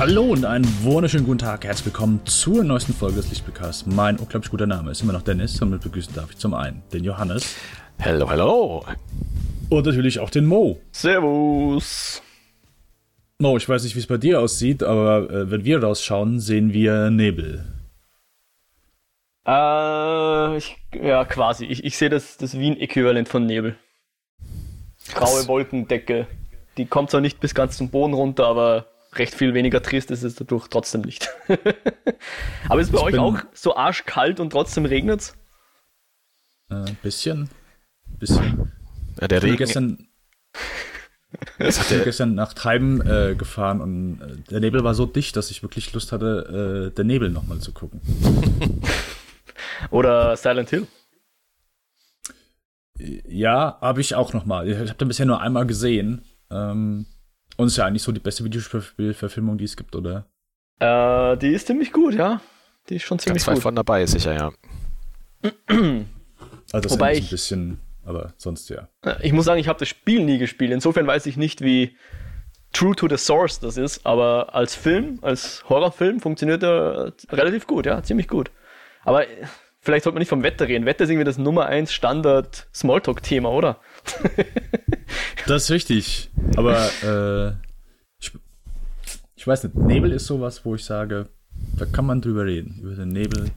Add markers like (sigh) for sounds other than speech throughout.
Hallo und einen wunderschönen guten Tag. Herzlich willkommen zur neuesten Folge des Lichtspielcasts. Mein unglaublich guter Name ist immer noch Dennis und mit begrüßen darf ich zum einen den Johannes. Hello, hello. Und natürlich auch den Mo. Servus. Mo, ich weiß nicht, wie es bei dir aussieht, aber äh, wenn wir rausschauen, sehen wir Nebel. Äh, ich, ja, quasi. Ich, ich sehe das, das Wien-Äquivalent von Nebel. Graue Wolkendecke. Die kommt zwar nicht bis ganz zum Boden runter, aber recht viel weniger trist ist es dadurch trotzdem nicht. (laughs) aber ist es bei Ich euch bin- auch so arschkalt und trotzdem regnet's? Äh, Ein bisschen. Bisschen. Ja, der Ich bin Regen, gestern, (laughs) ich bin gestern nach Treiben äh, gefahren und äh, der Nebel war so dicht, dass ich wirklich Lust hatte, äh, den Nebel nochmal zu gucken. (laughs) Oder Silent Hill? Ja, habe ich auch nochmal. Ich habe den bisher nur einmal gesehen. Ähm, und ist ja eigentlich so die beste Videospielverfilmung, die es gibt, oder? Äh, die ist ziemlich gut, ja. Die ist schon ziemlich ganz gut. von dabei, ist sicher, ja. Also das Wobei ist ein ich- bisschen, aber sonst ja. Äh, Ich muss sagen, ich habe das Spiel nie gespielt. Insofern weiß ich nicht, wie true to the source das ist. Aber als Film, als Horrorfilm funktioniert er relativ gut, ja, ziemlich gut. Aber äh, vielleicht sollte man nicht vom Wetter reden. Wetter ist irgendwie das Nummer 1 Standard Smalltalk-Thema, oder? (laughs) Das ist richtig. Aber äh, ich, ich weiß nicht, Nebel ist sowas, wo ich sage, da kann man drüber reden. Über den Nebel,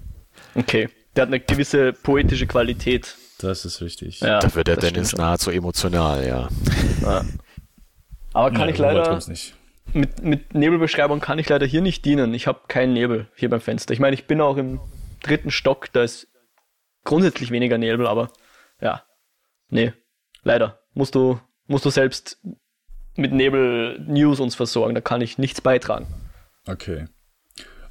Okay. Der hat eine gewisse poetische Qualität. das ist richtig. Ja, Da wird der Dennis nahezu emotional, ja. Ja. Aber kann Ja, ich leider, nicht. mit, mit Nebelbeschreibung kann ich leider hier nicht dienen. Ich habe keinen Nebel hier beim Fenster. Ich meine, ich bin auch im dritten Stock, da ist grundsätzlich weniger Nebel, aber ja. Nee, leider. Musst du, musst du selbst mit Nebel-News uns versorgen, da kann ich nichts beitragen. Okay.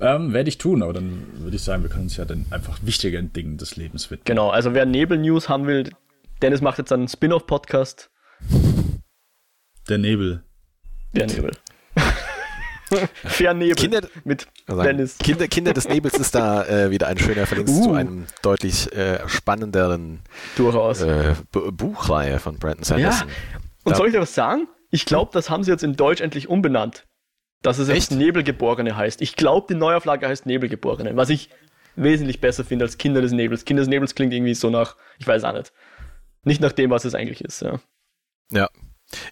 Ähm, werde ich tun, aber dann würde ich sagen, wir können uns ja dann einfach wichtigeren Dingen des Lebens widmen. Genau, also wer Nebel-News haben will, Dennis macht jetzt einen Spin-off-Podcast. Der Nebel. Der Nebel. (laughs) Fair Nebel Kinder- mit Also, Dennis. Kinder, Kinder des Nebels ist da äh, wieder ein schöner Verlink Uh. zu einem deutlich äh, spannenderen Durchaus. äh, Bu- Buchreihe von Brandon Sanderson. Und Da- soll ich dir was sagen? Ich glaube, das haben sie jetzt in Deutsch endlich umbenannt. Dass es jetzt Echt? Nebelgeborene heißt. Ich glaube, die Neuauflage heißt Nebelgeborene, was ich wesentlich besser finde als Kinder des Nebels. Kinder des Nebels klingt irgendwie so nach, ich weiß auch nicht. Nicht nach dem, was es eigentlich ist, ja. Ja.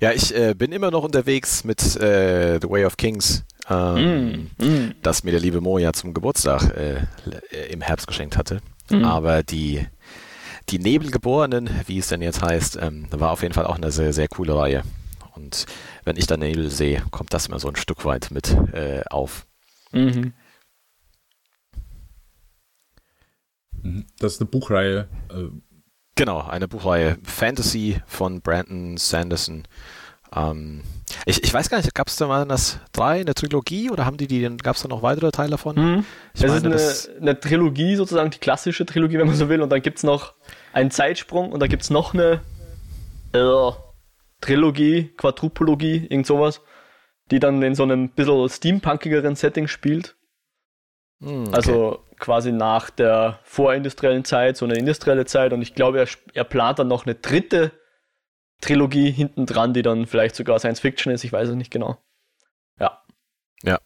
Ja, ich äh, bin immer noch unterwegs mit äh, The Way of Kings, ähm, Mm. das mir der liebe Mo ja zum Geburtstag äh, äh, im Herbst geschenkt hatte. Mhm. Aber die, die Nebelgeborenen, wie es denn jetzt heißt, ähm, war auf jeden Fall auch eine sehr, sehr coole Reihe. Und wenn ich dann Nebel sehe, kommt das immer so ein Stück weit mit äh, auf. Mhm. Mhm. Das ist eine Buchreihe. Genau, eine Buchreihe Fantasy von Brandon Sanderson. Ähm, ich, ich weiß gar nicht, gab es da mal das drei, eine Trilogie oder haben die die, gab es da noch weitere Teile von? Mhm. Ich es meine, ist eine, eine Trilogie, sozusagen die klassische Trilogie, wenn man so will. Und dann gibt es noch einen Zeitsprung und da gibt es noch eine äh, Trilogie, Quadrupologie, irgend sowas, die dann in so einem bisschen steampunkigeren Setting spielt. Hm, okay. Also quasi nach der vorindustriellen Zeit, so eine industrielle Zeit. Und ich glaube, er, er plant dann noch eine dritte Trilogie hinten dran, die dann vielleicht sogar Science Fiction ist. Ich weiß es nicht genau. Ja.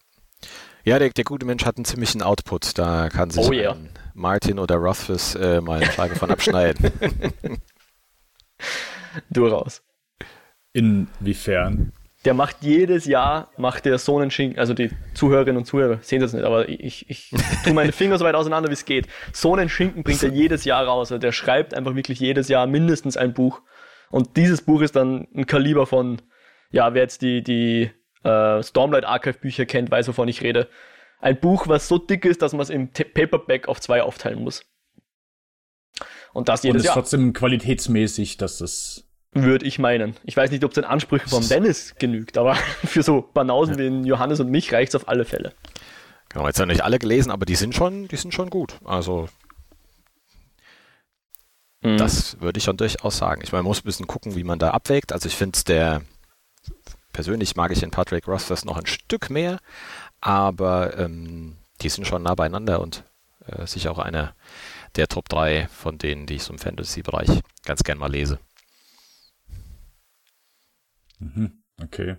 Ja, der, der gute Mensch hat einen ziemlichen Output. Da kann sich Oh yeah. Martin oder Rothfuss äh, mal eine Scheibe von abschneiden. (laughs) Durchaus. inwiefern? Der macht jedes Jahr, macht der so einen Schinken, also die Zuhörerinnen und Zuhörer sehen das nicht, aber ich, ich tue meine Finger so weit auseinander, wie es geht. So einen Schinken bringt er jedes Jahr raus. Also der schreibt einfach wirklich jedes Jahr mindestens ein Buch. Und dieses Buch ist dann ein Kaliber von, ja, wer jetzt die, die äh, Stormlight Archive Bücher kennt, weiß, wovon ich rede. Ein Buch, was so dick ist, dass man es im Paperback auf zwei aufteilen muss. Und das Und jedes ist Jahr, trotzdem qualitätsmäßig, dass das. Würde ich meinen. Ich weiß nicht, ob es den Ansprüchen vom Dennis genügt, aber (laughs) für so Banausen wie den Johannes und mich reicht es auf alle Fälle. genau, jetzt haben nicht alle gelesen, aber die sind schon, die sind schon gut. Also Mhm. Das würde ich schon durchaus sagen. Ich meine, man muss ein bisschen gucken, wie man da abwägt. Also ich finde der, persönlich mag ich den Patrick Rothfuss noch ein Stück mehr, aber ähm, die sind schon nah beieinander und äh, sicher auch einer der Top 3 von denen, die ich so im Fantasy-Bereich ganz gern mal lese. Mhm, okay.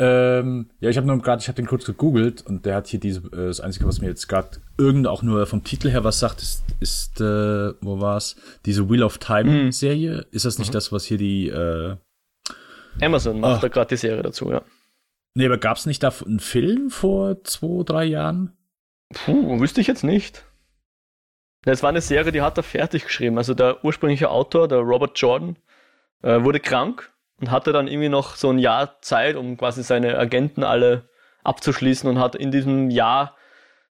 Ähm, ja, ich habe nur gerade, ich habe den kurz gegoogelt und der hat hier diese, äh, das Einzige, was mir jetzt gerade irgend auch nur vom Titel her was sagt, ist, ist äh, wo war's? Diese Wheel of Time Mhm. Serie. Ist das nicht Mhm. das, was hier die? Äh, Amazon macht Ach. da gerade die Serie dazu, ja. nee, aber gab's nicht da einen Film vor zwei, drei Jahren? Puh, wüsste ich jetzt nicht. Das war eine Serie, die hat er fertig geschrieben. Also der ursprüngliche Autor, der Robert Jordan, äh, wurde krank und hatte dann irgendwie noch so ein Jahr Zeit, um quasi seine Agenten alle abzuschließen und hat in diesem Jahr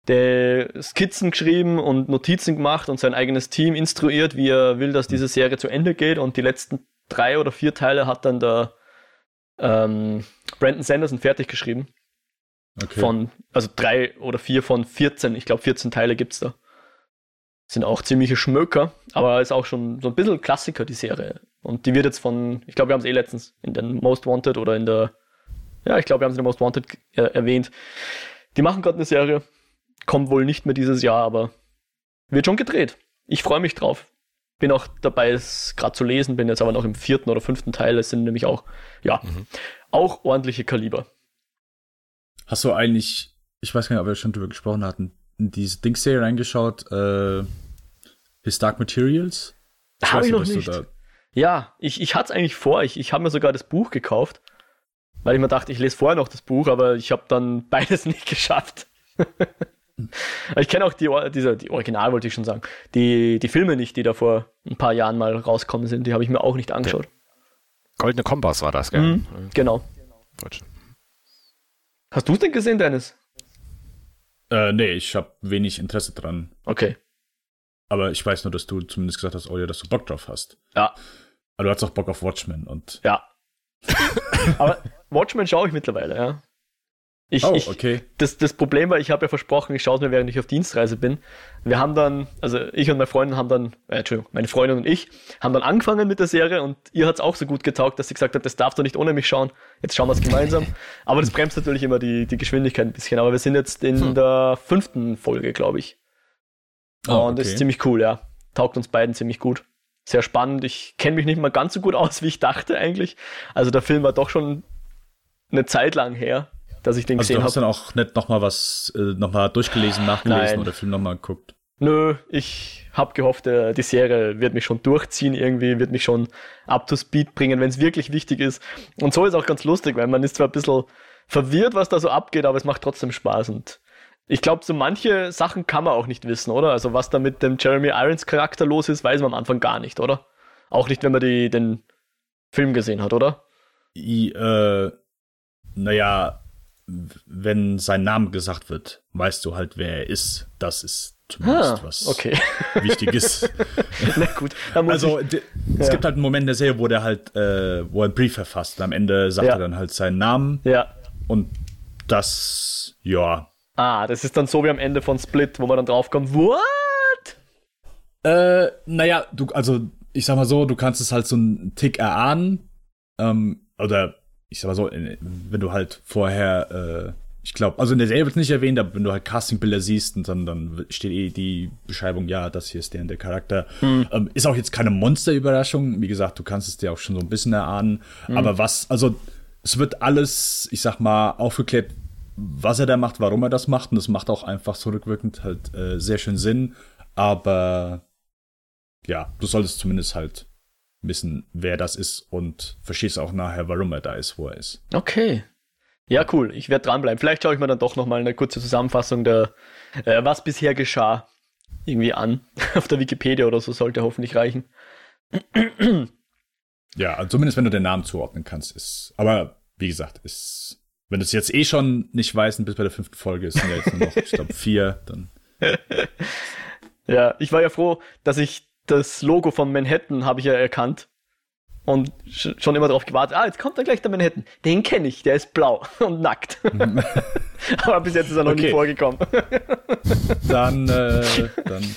Skizzen geschrieben und Notizen gemacht und sein eigenes Team instruiert, wie er will, dass diese Serie zu Ende geht. Und die letzten drei oder vier Teile hat dann der ähm, Brandon Sanderson fertig geschrieben. Okay. Von, also drei oder vier von 14, ich glaube 14 Teile gibt's da. Sind auch ziemliche Schmöker, aber ist auch schon so ein bisschen Klassiker, die Serie. Und die wird jetzt von, ich glaube, wir haben es eh letztens in den Most Wanted oder in der, ja, ich glaube, wir haben es in der Most Wanted äh, erwähnt. Die machen gerade eine Serie, kommt wohl nicht mehr dieses Jahr, aber wird schon gedreht. Ich freue mich drauf. Bin auch dabei, es gerade zu lesen, bin jetzt aber noch im vierten oder fünften Teil. Es sind nämlich auch, ja, Mhm. auch ordentliche Kaliber. Hast du eigentlich, ich weiß gar nicht, ob wir schon drüber gesprochen hatten, in diese Dings-Serie reingeschaut, äh, His Dark Materials? Habe weiß ich noch nicht. da- Ja, ich, ich hatte es eigentlich vor. Ich, ich habe mir sogar das Buch gekauft, weil ich mir dachte, ich lese vorher noch das Buch, aber ich habe dann (laughs) beides nicht geschafft. (laughs) ich kenne auch die, diese, die Original, wollte ich schon sagen. Die, die Filme nicht, die da vor ein paar Jahren mal rauskommen sind, die habe ich mir auch nicht angeschaut. Goldene Kompass war das, gell? Mhm, genau. Gut. Hast du es denn gesehen, Dennis? Äh, nee, ich habe wenig Interesse dran. Okay. Aber ich weiß nur, dass du zumindest gesagt hast, oh ja, dass du Bock drauf hast. Ja, Aber du hast auch Bock auf Watchmen und. ja. (laughs) aber Watchmen schaue ich mittlerweile, ja. Ich, Oh, ich, okay. das, das Problem war, ich habe ja versprochen, ich schaue es mir, während ich auf Dienstreise bin. Wir haben dann, also ich und meine Freundin haben dann, äh, Entschuldigung, meine Freundin und ich haben dann angefangen mit der Serie und ihr hat es auch so gut getaugt, dass sie gesagt hat, das darfst du nicht ohne mich schauen. Jetzt schauen wir es gemeinsam. Aber das bremst natürlich immer die, die Geschwindigkeit ein bisschen. Aber wir sind jetzt in Hm. der fünften Folge, glaube ich. Oh, und das okay. ist ziemlich cool, ja. Taugt uns beiden ziemlich gut. Sehr spannend. Ich kenne mich nicht mal ganz so gut (laughs) aus, wie ich dachte eigentlich. Also der Film war doch schon eine Zeit lang her, dass ich den Also du gesehen hast habe. dann auch nicht nochmal was, äh, nochmal durchgelesen, nachgelesen Nein. oder Film nochmal geguckt. Nö, ich habe gehofft, äh, die Serie wird mich schon durchziehen irgendwie, wird mich schon up to speed bringen, wenn es wirklich wichtig ist. Und so ist auch ganz lustig, weil man ist zwar ein bisschen verwirrt, was da so abgeht, aber es macht trotzdem Spaß. Und ich glaube, so manche Sachen kann man auch nicht wissen, oder? Also was da mit dem Jeremy Irons Charakter los ist, weiß man am Anfang gar nicht, oder? Auch nicht, wenn man die, den Film gesehen hat, oder? I, äh, naja, wenn sein Name gesagt wird, weißt du halt, wer er ist. Das ist zumindest was Ah, okay. (laughs) wichtig ist. (laughs) Na gut, dann muss Also ich, es Ja. gibt halt einen Moment in der Serie, wo der halt, äh, wo er einen Brief verfasst. Und am Ende sagt Ja. er dann halt seinen Namen ja. und das, ja. Ah, das ist dann so wie am Ende von Split, wo man dann draufkommt, what? Äh, naja, du, also ich sag mal so, du kannst es halt so einen Tick erahnen. Ähm, oder ich sag mal so, wenn du halt vorher, äh, ich glaube, also in der Serie wird es nicht erwähnt, aber wenn du halt Castingbilder siehst und dann, dann steht eh die Beschreibung, ja, das hier ist der und der Charakter. Ähm, ist auch jetzt keine Monsterüberraschung. Wie gesagt, du kannst es dir auch schon so ein bisschen erahnen. Aber was, also es wird alles, ich sag mal, aufgeklärt, was er da macht, warum er das macht. Und das macht auch einfach zurückwirkend halt äh, sehr schön Sinn. Aber ja, du solltest zumindest halt wissen, wer das ist und verstehst auch nachher, warum er da ist, wo er ist. Okay. Ja, cool. Ich werde dranbleiben. Vielleicht schaue ich mir dann doch nochmal eine kurze Zusammenfassung der, äh, was bisher geschah, irgendwie an. (laughs) Auf der Wikipedia oder so sollte hoffentlich reichen. Ja, also zumindest wenn du den Namen zuordnen kannst, ist. Aber wie gesagt, ist. Wenn du es jetzt eh schon nicht weißt und bis bei der fünften Folge ist, sind ja jetzt nur noch, ich glaube, vier, dann. (laughs) Ja, ich war ja froh, dass ich das Logo von Manhattan habe ich ja erkannt. Und sch schon immer darauf gewartet, ah, jetzt kommt dann gleich der Manhattan. Den kenne ich, der ist blau (laughs) und nackt. (laughs) Aber bis jetzt ist er noch Okay. nie vorgekommen. Dann, äh, dann,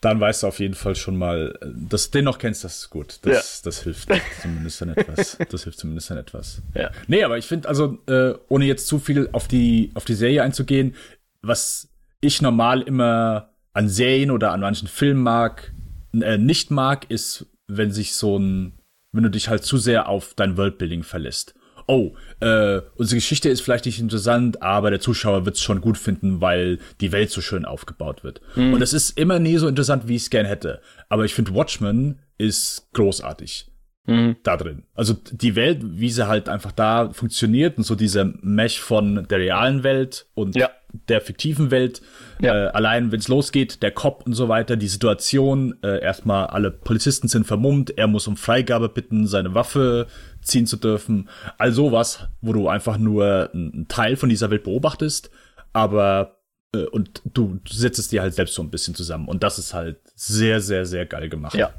dann weißt du auf jeden Fall schon mal, äh, dass du den noch kennst, das ist gut. Das, das hilft zumindest dann etwas. Das hilft zumindest dann etwas. (laughs) Ja. Nee, aber ich finde, also, äh, ohne jetzt zu viel auf die, auf die Serie einzugehen, was ich normal immer an Serien oder an manchen Filmen mag, äh, nicht mag, ist, wenn sich so ein, wenn du dich halt zu sehr auf dein Worldbuilding verlässt. oh, äh, unsere Geschichte ist vielleicht nicht interessant, aber der Zuschauer wird es schon gut finden, weil die Welt so schön aufgebaut wird. Mhm. Und es ist immer nie so interessant, wie ich es gern hätte. Aber ich finde, Watchmen ist großartig. Mhm. Da drin. Also die Welt, wie sie halt einfach da funktioniert und so dieser Mesh von der realen Welt und ja. der fiktiven Welt. Ja. Äh, allein, wenn es losgeht, der Cop und so weiter, die Situation, äh, erstmal alle Polizisten sind vermummt, er muss um Freigabe bitten, seine Waffe ziehen zu dürfen. All sowas, wo du einfach nur einen Teil von dieser Welt beobachtest, aber äh, und du, du setzt es dir halt selbst so ein bisschen zusammen. Und das ist halt sehr, sehr, sehr geil gemacht. Ja.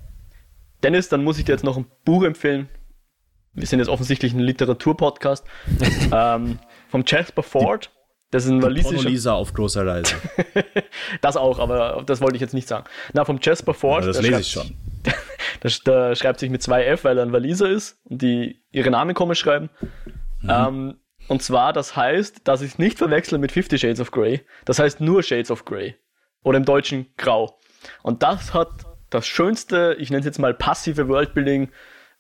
Dennis, dann muss ich dir jetzt noch ein Buch empfehlen. Wir sind jetzt offensichtlich ein Literaturpodcast. (laughs) ähm, vom Jasper Ford. Das ist ein walisischer. Lisa auf großer Reise. (laughs) das auch, aber das wollte ich jetzt nicht sagen. Na, vom Jasper Ford. Ja, das lese ich schon. Der, der, schreibt sich mit zwei F, weil er ein Waliser ist und die ihre Namen komisch schreiben. Mhm. Ähm, und zwar, das heißt, dass ich es nicht verwechsel mit Fifty Shades of Grey. Das heißt nur Shades of Grey. Oder im Deutschen Grau. Und das hat das schönste, ich nenne es jetzt mal passive Worldbuilding,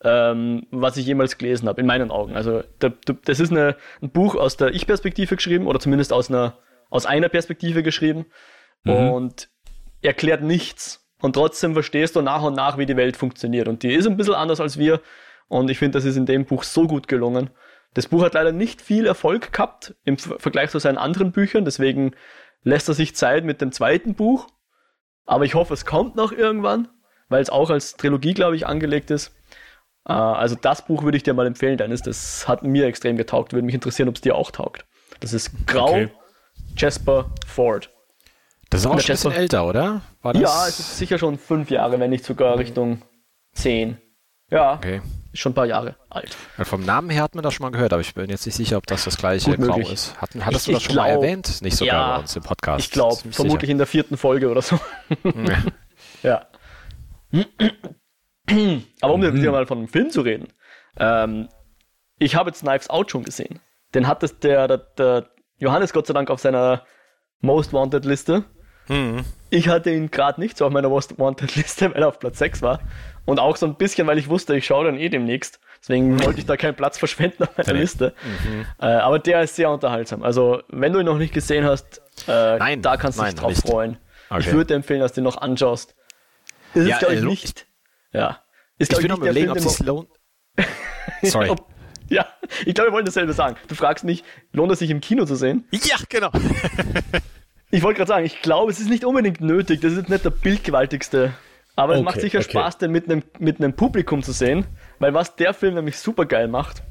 ähm, was ich jemals gelesen habe, in meinen Augen. Also das ist eine, ein Buch aus der Ich-Perspektive geschrieben oder zumindest aus einer, aus einer Perspektive geschrieben mhm. und erklärt nichts. Und trotzdem verstehst du nach und nach, wie die Welt funktioniert. Und die ist ein bisschen anders als wir. Und ich finde, das ist in dem Buch so gut gelungen. Das Buch hat leider nicht viel Erfolg gehabt im Vergleich zu seinen anderen Büchern. Deswegen lässt er sich Zeit mit dem zweiten Buch. Aber ich hoffe, es kommt noch irgendwann, weil es auch als Trilogie, glaube ich, angelegt ist. Äh, also das Buch würde ich dir mal empfehlen, Dennis. Das hat mir extrem getaugt. Würde mich interessieren, ob es dir auch taugt. Das ist Grau okay. Jasper Ford. Das ist auch schon ein bisschen älter, oder? ja, es ist sicher schon fünf Jahre, wenn nicht sogar Richtung zehn. Ja. Okay. Ist schon ein paar Jahre alt. Ja, vom Namen her hat man das schon mal gehört, aber ich bin jetzt nicht sicher, ob das das gleiche Grau ist. Hatten, hattest ich, du das schon glaub, mal erwähnt? Nicht sogar ja, bei uns im Podcast. Ich glaube, vermutlich sicher. in der vierten Folge oder so. (laughs) ja. aber um mhm. wieder mal von einem Film zu reden. Ähm, ich habe jetzt Knives Out schon gesehen. Den hat der, der, der Johannes Gott sei Dank auf seiner Most Wanted Liste. Mhm. Ich hatte ihn gerade nicht so auf meiner Most Wanted Liste, (laughs) weil er auf Platz 6 war. Und auch so ein bisschen, weil ich wusste, ich schaue dann eh demnächst. Deswegen wollte ich da keinen Platz (laughs) verschwenden auf meiner Liste. Mhm. Äh, aber der ist sehr unterhaltsam. Also, wenn du ihn noch nicht gesehen hast, äh, nein, da kannst du dich drauf nicht. freuen. Okay. Ich würde empfehlen, dass du ihn noch anschaust. Ist ja, glaube ich, äh, nicht. Ja. Ist, ich bin noch überlegen, ob es lohnt. (laughs) Sorry. ob, ja, ich glaube, wir wollen dasselbe sagen. Du fragst mich, lohnt es sich im Kino zu sehen? Ja, genau. Ich wollte gerade sagen, ich glaube, es ist nicht unbedingt nötig. Das ist nicht der bildgewaltigste aber okay, es macht sicher okay. Spaß, den mit einem, mit einem Publikum zu sehen, weil was der Film nämlich super geil macht,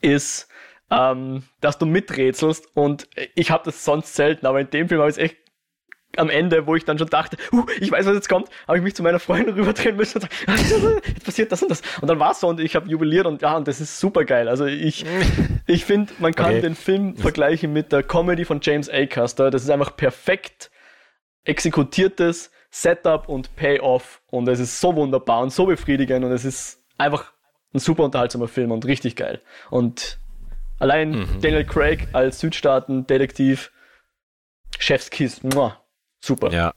ist, ähm, dass du miträtselst und ich habe das sonst selten, aber in dem Film habe ich es echt am Ende, wo ich dann schon dachte, uh, ich weiß, was jetzt kommt, habe ich mich zu meiner Freundin (laughs) rüberdrehen müssen und sagen, (laughs) jetzt passiert das und das. Und dann war es so und ich habe jubiliert und ja, und das ist super geil. Also ich, (laughs) ich finde, man kann okay. den Film vergleichen mit der Comedy von James Acaster. Das ist einfach perfekt exekutiertes, Setup und Payoff und es ist so wunderbar und so befriedigend und es ist einfach ein super unterhaltsamer Film und richtig geil. Und allein mhm. Daniel Craig als Südstaaten-Detektiv, Chefskiss, muah, super. Ja.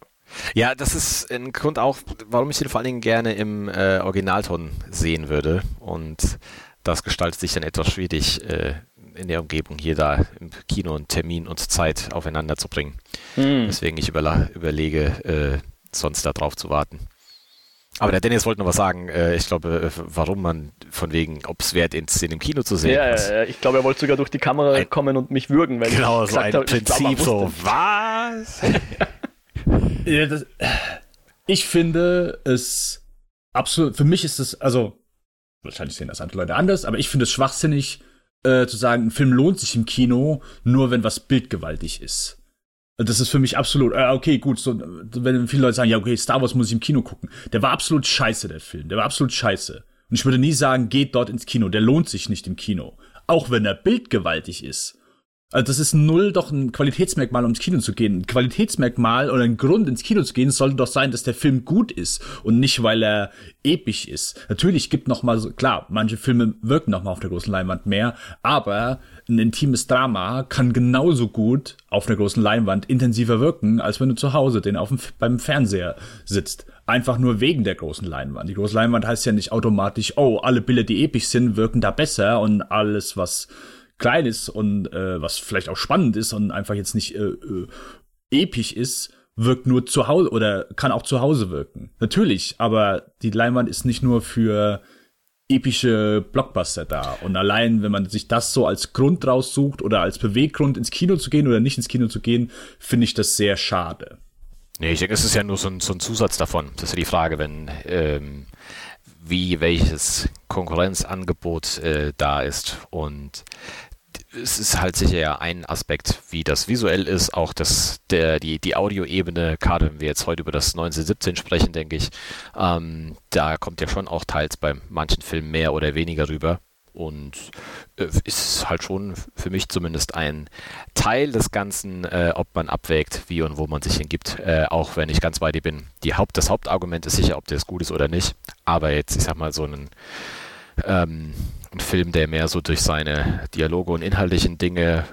Ja, das ist ein Grund auch, warum ich ihn vor allen Dingen gerne im äh, Originalton sehen würde. Und das gestaltet sich dann etwas schwierig, äh, in der Umgebung hier da im Kino einen Termin und Zeit aufeinander zu bringen. Mhm. Deswegen ich überlege, äh, sonst da drauf zu warten. Aber der Dennis wollte noch was sagen. Äh, ich glaube, äh, warum man von wegen, ob es wert ist, den im Kino zu sehen. Ja, ja, ich glaube, er wollte sogar durch die Kamera ein, kommen und mich würgen, weil genau, ich so ein habe, Prinzip so, was? (laughs) ja, das, ich finde es absolut, für mich ist es, also, wahrscheinlich sehen das andere Leute anders, aber ich finde es schwachsinnig, äh, zu sagen, ein Film lohnt sich im Kino, nur wenn was bildgewaltig ist. Das ist für mich absolut, äh, okay, gut, so, wenn viele Leute sagen, ja, okay, Star Wars muss ich im Kino gucken. Der war absolut scheiße, der Film. Der war absolut scheiße. Und ich würde nie sagen, geht dort ins Kino. Der lohnt sich nicht im Kino. Auch wenn er bildgewaltig ist. Also das ist null doch ein Qualitätsmerkmal, um ins Kino zu gehen. Ein Qualitätsmerkmal oder ein Grund, ins Kino zu gehen, sollte doch sein, dass der Film gut ist und nicht, weil er episch ist. Natürlich gibt noch mal so, klar, manche Filme wirken noch mal auf der großen Leinwand mehr, aber ein intimes Drama kann genauso gut auf einer großen Leinwand intensiver wirken, als wenn du zu Hause den auf dem, beim Fernseher sitzt. Einfach nur wegen der großen Leinwand. Die große Leinwand heißt ja nicht automatisch, oh, alle Bilder, die episch sind, wirken da besser und alles, was klein ist und äh, was vielleicht auch spannend ist und einfach jetzt nicht äh, äh, episch ist, wirkt nur zu Hause oder kann auch zu Hause wirken. Natürlich, aber die Leinwand ist nicht nur für epische Blockbuster da. Und allein, wenn man sich das so als Grund raussucht oder als Beweggrund ins Kino zu gehen oder nicht ins Kino zu gehen, finde ich das sehr schade. Nee, ich denke, es ist ja nur so ein, so ein Zusatz davon. Das ist ja die Frage, wenn ähm, wie welches Konkurrenzangebot äh, da ist. Und es ist halt sicher ja ein Aspekt, wie das visuell ist, auch das, der, die, die Audioebene, gerade wenn wir jetzt heute über das 1917 sprechen, denke ich, ähm, da kommt ja schon auch teils bei manchen Filmen mehr oder weniger rüber. Und äh, ist halt schon für mich zumindest ein Teil des Ganzen, äh, ob man abwägt, wie und wo man sich hingibt, äh, auch wenn ich ganz bei dir bin. Die Haupt, das Hauptargument ist sicher, ob das gut ist oder nicht. Aber jetzt, ich sag mal, so einen ähm, ein Film, der mehr so durch seine Dialoge und inhaltlichen Dinge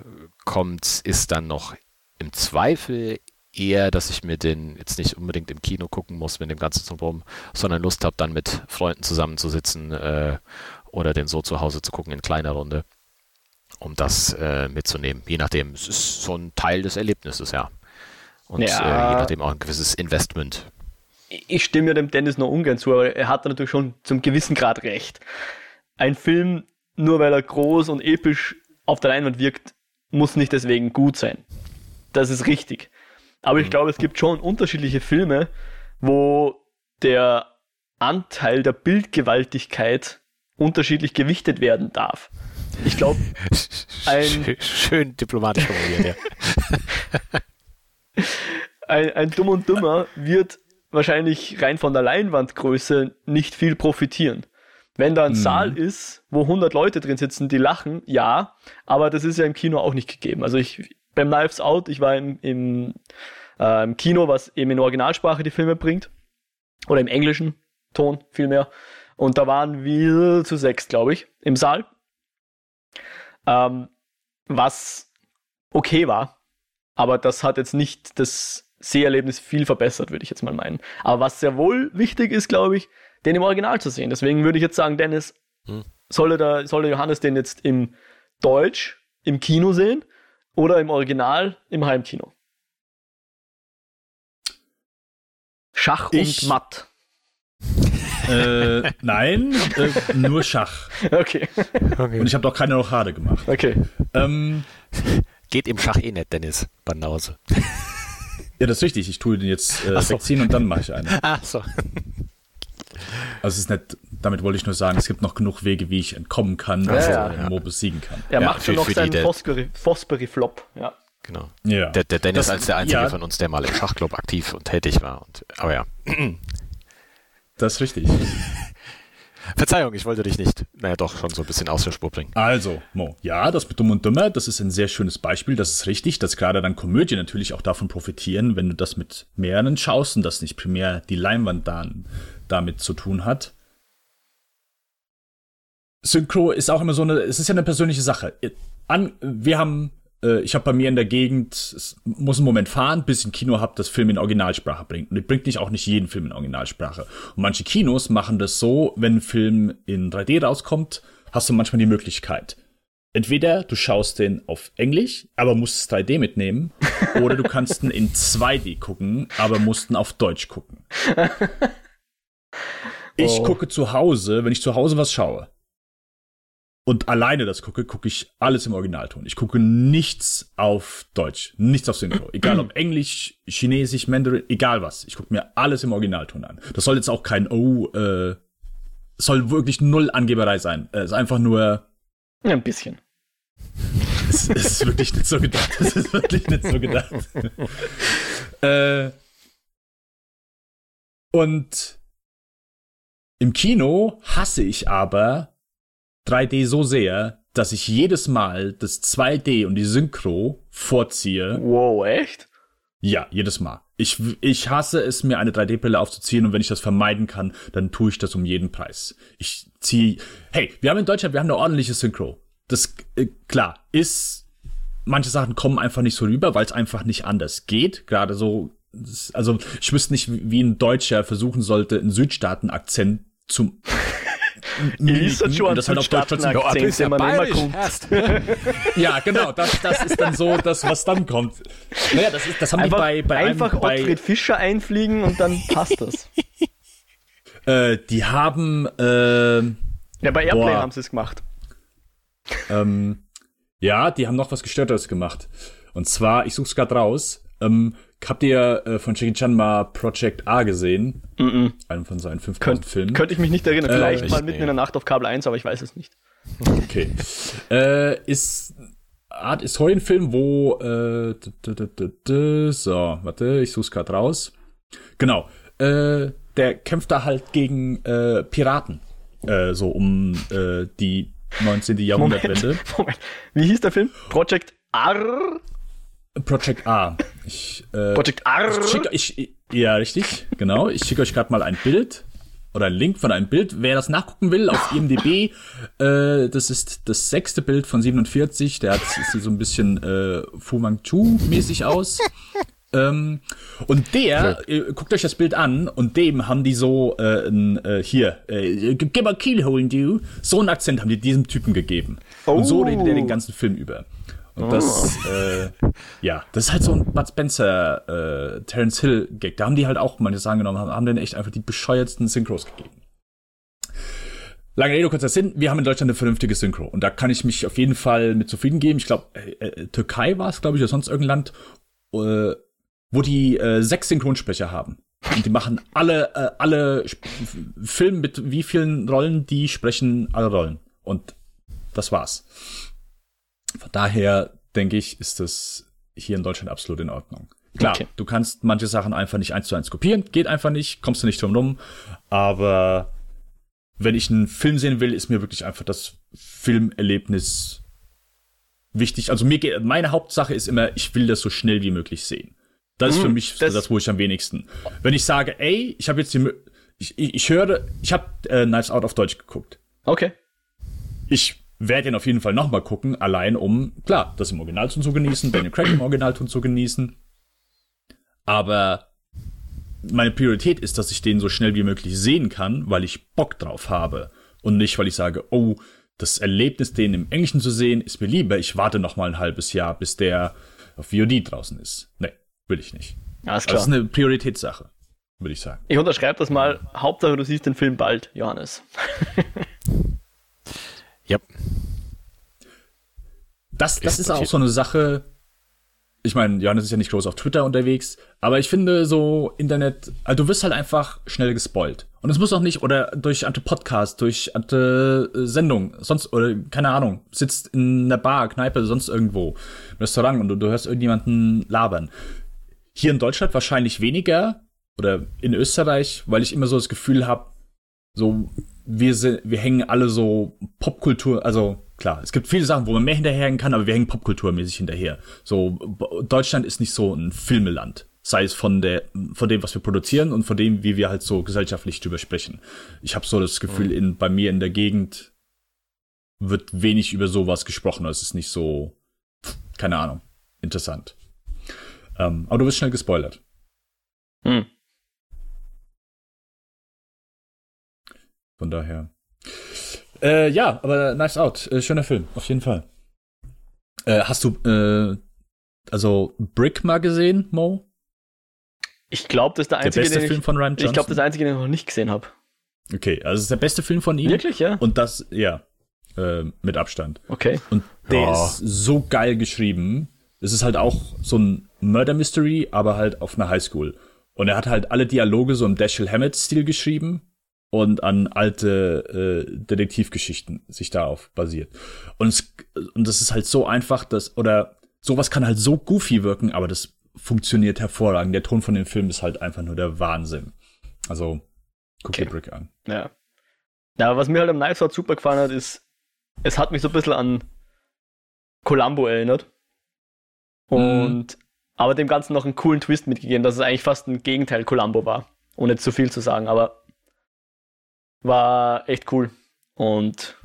kommt, ist dann noch im Zweifel eher, dass ich mir den jetzt nicht unbedingt im Kino gucken muss mit dem ganzen Drumherum, sondern Lust habe, dann mit Freunden zusammenzusitzen äh, oder den so zu Hause zu gucken in kleiner Runde, um das äh, mitzunehmen. Je nachdem, es ist so ein Teil des Erlebnisses, ja. Und ja. Äh, je nachdem auch ein gewisses Investment. Ich stimme dem Dennis noch ungern zu, aber er hat natürlich schon zum gewissen Grad recht ein Film, nur weil er groß und episch auf der Leinwand wirkt, muss nicht deswegen gut sein. Das ist richtig. Aber ich mhm. glaube, es gibt schon unterschiedliche Filme, wo der Anteil der Bildgewaltigkeit unterschiedlich gewichtet werden darf. Ich glaube, (laughs) ein. Schön, diplomatisch formuliert, ja. (laughs) ein, ein Dumm und Dummer wird wahrscheinlich rein von der Leinwandgröße nicht viel profitieren. Wenn da ein mhm. Saal ist, wo 100 Leute drin sitzen, die lachen, ja, aber das ist ja im Kino auch nicht gegeben. Also ich, beim Knives Out, ich war im, im, äh, im Kino, was eben in Originalsprache die Filme bringt, oder im englischen Ton vielmehr, und da waren wir zu sechs, glaube ich, im Saal, ähm, was okay war, aber das hat jetzt nicht das Seherlebnis viel verbessert, würde ich jetzt mal meinen. Aber was sehr wohl wichtig ist, glaube ich, den im Original zu sehen. Deswegen würde ich jetzt sagen, Dennis, hm. soll, der, soll der Johannes den jetzt im Deutsch im Kino sehen oder im Original im Heimkino? Schach ich, und Matt. Äh, nein, äh, nur Schach. Okay. okay. Und ich habe doch keine Rochade gemacht. Okay. Ähm, Geht im Schach eh nicht, Dennis Banause. Ja, das ist richtig. Ich tue den jetzt äh, so. wegziehen und dann mache ich einen. Ach so. Also es ist nicht, damit wollte ich nur sagen, es gibt noch genug Wege, wie ich entkommen kann, ja, also ja, ja. Mo besiegen kann. Er macht schon noch seinen Fosbury-Flop, ja. Genau. Ja. Der, der Dennis das, als der Einzige ja. von uns, der mal im Schachclub aktiv und tätig war. Und, aber ja. Das ist richtig. (laughs) Verzeihung, ich wollte dich nicht, naja doch, schon so ein bisschen aus der Spur bringen. Also, Mo, ja, das mit Dumm und Dümmer, das ist ein sehr schönes Beispiel, das ist richtig, dass gerade dann Komödien natürlich auch davon profitieren, wenn du das mit mehreren schaust und das nicht primär die Leinwand dann damit zu tun hat. Synchro ist auch immer so eine, es ist ja eine persönliche Sache. An, wir haben, äh, ich habe bei mir in der Gegend, es muss einen Moment fahren, bis ich ein Kino habe, das Film in Originalsprache bringt. Und es bringt nicht auch nicht jeden Film in Originalsprache. Und manche Kinos machen das so, wenn ein Film in 3D rauskommt, hast du manchmal die Möglichkeit. Entweder du schaust den auf Englisch, aber musst es 3D mitnehmen, oder du kannst ihn in 2D gucken, aber musst ihn auf Deutsch gucken. (laughs) Ich oh. gucke zu Hause, wenn ich zu Hause was schaue und alleine das gucke, gucke ich alles im Originalton. Ich gucke nichts auf Deutsch, nichts auf Synchro. Egal ob Englisch, Chinesisch, Mandarin, egal was. Ich gucke mir alles im Originalton an. Das soll jetzt auch kein, oh, äh, soll wirklich null Angeberei sein. Es ist einfach nur. Ja, ein bisschen. es, es ist wirklich nicht so gedacht. Es ist wirklich nicht so gedacht. (laughs) äh, und im Kino hasse ich aber 3D so sehr, dass ich jedes Mal das 2D und die Synchro vorziehe. Wow, echt? Ja, jedes Mal. Ich, ich hasse es, mir eine 3D-Brille aufzuziehen und wenn ich das vermeiden kann, dann tue ich das um jeden Preis. Ich ziehe. Hey, wir haben in Deutschland, wir haben eine ordentliche Synchro. Das, äh, klar, ist. Manche Sachen kommen einfach nicht so rüber, weil es einfach nicht anders geht. Gerade so. Also, ich wüsste nicht, wie ein Deutscher versuchen sollte, einen Südstaaten-Akzent zu (laughs) Ihr wisst schon das halt auf Deutsch trotzdem- Südstaaten-Akzent, bist ja bayerisch. (laughs) Ja, genau, das, das ist dann so das, was dann kommt. Naja, das, ist, das haben Einfach, die bei, bei einfach einem, bei, Ottfried Fischer einfliegen und dann passt das. (laughs) äh, die haben, äh, Ja, bei Airplane Boah. haben sie es gemacht. ähm, ja, die haben noch was Gestörteres gemacht. Und zwar, ich such's grad raus, ähm, habt ihr äh, von Jackie Chan mal Project A gesehen? Mhm. Einen von seinen 5000 Könnt, Filmen. könnte ich mich nicht erinnern. Vielleicht ich mal mitten nee. in der Nacht auf Kabel 1, aber ich weiß es nicht. Okay. äh, ist Art Historienfilm, wo äh, d- d- d- d- d- so, warte, ich such's grad raus. Genau. Äh, der kämpft da halt gegen äh, Piraten. Äh, so um äh, die 19. Jahrhundertwende. (laughs) Moment. Wie hieß der Film? Project R? Project A. Ich, äh, Project R? ich schick, ich, ja, richtig, genau. Ich schicke euch gerade mal ein Bild oder ein Link von einem Bild. Wer das nachgucken will, auf IMDb, äh, das ist das sechste Bild von 47. Der hat, sieht so ein bisschen äh, Fu Manchu-mäßig aus. ähm, und der, äh, guckt euch das Bild an und dem haben die so äh, ein, äh, hier, äh, gib mal Keelhole in you. So einen Akzent haben die diesem Typen gegeben. Und so Oh. redet er den ganzen Film über. Und das, äh, ja, das ist halt so ein Bud Spencer, äh, Terence Hill Gag. Da haben die halt auch manche Sachen genommen, haben, haben denen echt einfach die bescheuertsten Synchros gegeben. Lange Rede, kurzer Sinn, wir haben in Deutschland eine vernünftige Synchro. Und da kann ich mich auf jeden Fall mit zufrieden geben. Ich glaube, äh, äh, Türkei war es, glaube ich, oder sonst irgendein Land, äh, wo die äh, sechs Synchronsprecher haben. Und die machen alle, äh, alle Sp- Filme mit wie vielen Rollen, die sprechen alle Rollen. Und das war's. Von daher denke ich, ist das hier in Deutschland absolut in Ordnung. Klar, Okay. du kannst manche Sachen einfach nicht eins zu eins kopieren, geht einfach nicht, kommst du nicht drum rum. Aber wenn ich einen Film sehen will, ist mir wirklich einfach das Filmerlebnis wichtig. Also mir geht, meine Hauptsache ist immer, ich will das so schnell wie möglich sehen. Das ist für Mhm, mich das- das, wo ich am wenigsten. Wenn ich sage, ey, ich habe jetzt die, ich, ich, ich höre, ich habe äh, Knives Out auf Deutsch geguckt. Okay. Ich werde ihn auf jeden Fall nochmal gucken, allein um, klar, das im Originalton zu genießen, Daniel Craig im Originalton zu genießen. Aber meine Priorität ist, dass ich den so schnell wie möglich sehen kann, weil ich Bock drauf habe. Und nicht, weil ich sage, oh, das Erlebnis, den im Englischen zu sehen, ist mir lieber. Ich warte noch mal ein halbes Jahr, bis der auf VOD draußen ist. Nee, will ich nicht. Alles Das ist klar. eine Prioritätssache, würde ich sagen. Ich unterschreibe das mal. Hauptsache, du siehst den Film bald, Johannes. (laughs) Ja. Das, das Ist ist auch so eine Sache. Ich meine, Johannes ist ja nicht groß auf Twitter unterwegs, aber ich finde so Internet, also du wirst halt einfach schnell gespoilt. Und es muss auch nicht, oder durch ante Podcast, durch ante äh, Sendung, sonst, oder keine Ahnung, sitzt in einer Bar, Kneipe, sonst irgendwo, im Restaurant und du, du hörst irgendjemanden labern. Hier in Deutschland wahrscheinlich weniger, oder in Österreich, weil ich immer so das Gefühl habe, so, wir sind, wir hängen alle so Popkultur, also klar, es gibt viele Sachen, wo man mehr hinterherhängen kann, aber wir hängen popkulturmäßig hinterher. So, Deutschland ist nicht so ein Filmeland. Sei es von der, von dem, was wir produzieren und von dem, wie wir halt so gesellschaftlich drüber sprechen. Ich habe so das Gefühl, in, bei mir in der Gegend wird wenig über sowas gesprochen. Es ist nicht so, keine Ahnung, interessant. Ähm, aber du wirst schnell gespoilert. Hm. Von daher. Äh, ja, aber Knives Out, äh, schöner Film, auf jeden Fall. Äh, hast du, äh, also Brick mal gesehen, Mo? Ich glaube, das ist der Der einzige, beste den Film ich, von Ryan ich Johnson? glaube, das ist der einzige, den ich noch nicht gesehen habe. Okay, also es ist der beste Film von ihm. Wirklich, ja? Und das, ja, äh, mit Abstand. Okay. Und der Ja. ist so geil geschrieben. Es ist halt auch so ein Murder Mystery, aber halt auf einer Highschool. Und er hat halt alle Dialoge so im Dashiell Hammett-Stil geschrieben und an alte äh, Detektivgeschichten sich darauf basiert. Und, es, und das ist halt so einfach, dass, oder sowas kann halt so goofy wirken, aber das funktioniert hervorragend. Der Ton von dem Film ist halt einfach nur der Wahnsinn. Also, guck Okay. dir Brick an. Ja. Ja, was mir halt am Knives Out super gefallen hat, ist, es hat mich so ein bisschen an Columbo erinnert. Und mhm. aber dem Ganzen noch einen coolen Twist mitgegeben, dass es eigentlich fast ein Gegenteil Columbo war. Ohne zu viel zu sagen, aber war echt cool. Und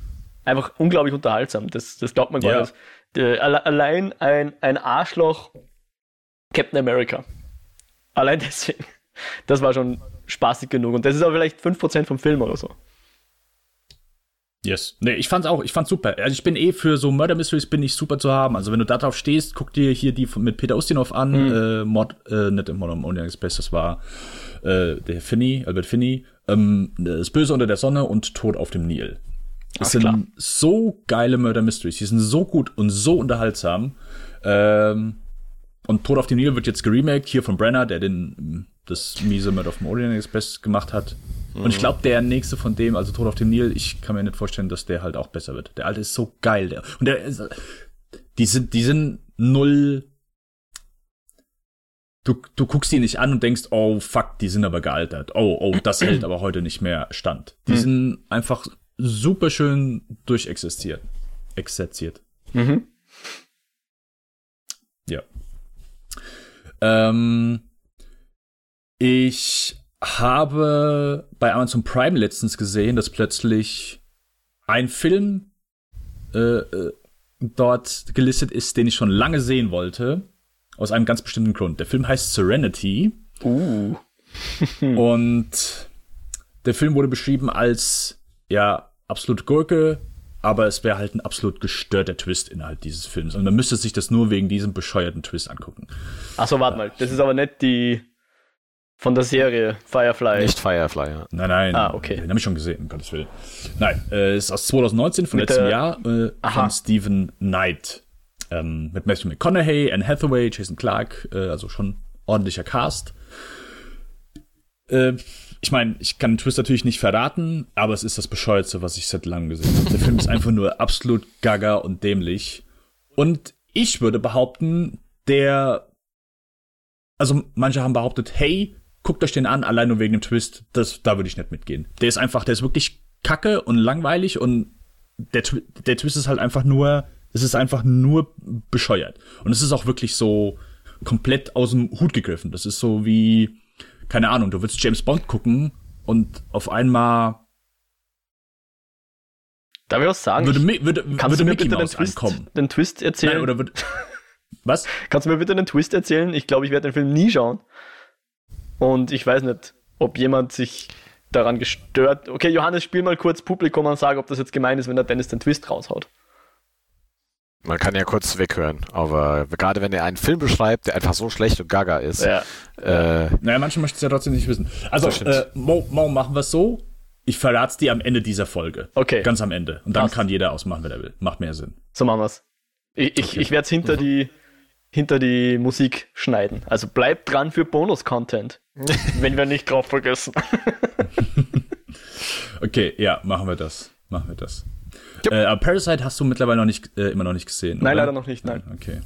einfach unglaublich unterhaltsam. Das, das glaubt man gar ja. nicht. Allein ein, ein Arschloch Captain America. Allein (laughs) deswegen. Das war schon spaßig genug. Und das ist aber vielleicht 5% vom Film oder so. Yes. Nee, ich fand's auch, ich fand's super. Also ich bin eh für so Murder Mysteries bin ich super zu haben. Also wenn du da drauf stehst, guck dir hier die mit Peter Ustinov an, mhm. äh, Mod, äh, nicht im Modern Express, das war äh, der Finney, Albert Finney, ähm, das Böse unter der Sonne und Tod auf dem Nil. Das Ach, sind klar. so geile Murder Mysteries, die sind so gut und so unterhaltsam. Ähm, und Tod auf dem Nil wird jetzt geremaked, hier von Brenner, der den das miese Murder of the Orient Express gemacht hat. Und ich glaube, der nächste von dem, also Tod auf dem Nil, ich kann mir nicht vorstellen, dass der halt auch besser wird. Der alte ist so geil. Der, und der ist, die sind, die sind null. Du, du guckst die nicht an und denkst, oh fuck, die sind aber gealtert. Oh, oh, das hält aber heute nicht mehr stand. Die mhm. sind einfach super schön durchexistiert. Exerziert. Mhm. Ja. Ähm, ich habe bei Amazon Prime letztens gesehen, dass plötzlich ein Film äh, äh, dort gelistet ist, den ich schon lange sehen wollte. Aus einem ganz bestimmten Grund. Der Film heißt Serenity. Uh. (laughs) und der Film wurde beschrieben als, ja, absolut Gurke, aber es wäre halt ein absolut gestörter Twist innerhalb dieses Films. Und man müsste sich das nur wegen diesem bescheuerten Twist angucken. Achso, warte mal. Das ist aber nicht die von der Serie Firefly. Nicht Firefly, ja. Nein, nein. Ah, okay. Den habe ich schon gesehen, um Gottes Willen. Nein, äh, ist aus 2019, von mit letztem Jahr, äh, von Stephen Knight. Ähm, mit Matthew McConaughey, Anne Hathaway, Jason Clark, äh, also schon ordentlicher Cast. Äh, ich meine, ich kann den Twist natürlich nicht verraten, aber es ist das Bescheuerste, was ich seit langem gesehen habe. Der Film ist einfach nur absolut gaga und dämlich. Und ich würde behaupten, der also manche haben behauptet, hey, guckt euch den an, allein nur wegen dem Twist. Das, da würde ich nicht mitgehen. Der ist einfach, der ist wirklich kacke und langweilig und der, der Twist ist halt einfach nur, es ist einfach nur bescheuert. Und es ist auch wirklich so komplett aus dem Hut gegriffen. Das ist so wie, keine Ahnung, du willst James Bond gucken und auf einmal Darf ich was sagen? Würde, würde, Kannst würde du mir Mickey bitte den Twist, ankommen. den Twist erzählen? Nein, oder würde, (laughs) was? Kannst du mir bitte den Twist erzählen? Ich glaube, ich werde den Film nie schauen. Und ich weiß nicht, ob jemand sich daran gestört. Okay, Johannes, spiel mal kurz Publikum und sag, ob das jetzt gemein ist, wenn der Dennis den Twist raushaut. Man kann ja kurz weghören, aber gerade wenn er einen Film beschreibt, der einfach so schlecht und gaga ist. Ja. Äh, naja, manche möchten es ja trotzdem nicht wissen. Also, äh, morgen machen wir es so. Ich verrat's dir am Ende dieser Folge. Okay. Ganz am Ende. Und dann Passt. kann jeder ausmachen, wenn er will. Macht mehr Sinn. So machen wir's. Ich, ich, okay. ich werde es hinter mhm. die hinter die Musik schneiden. Also bleibt dran für Bonus-Content, (laughs) wenn wir nicht drauf vergessen. (laughs) okay, ja, machen wir das. Machen wir das. Yep. Äh, aber Parasite hast du mittlerweile noch nicht, äh, immer noch nicht gesehen. Nein, oder? leider noch nicht, nein. Okay.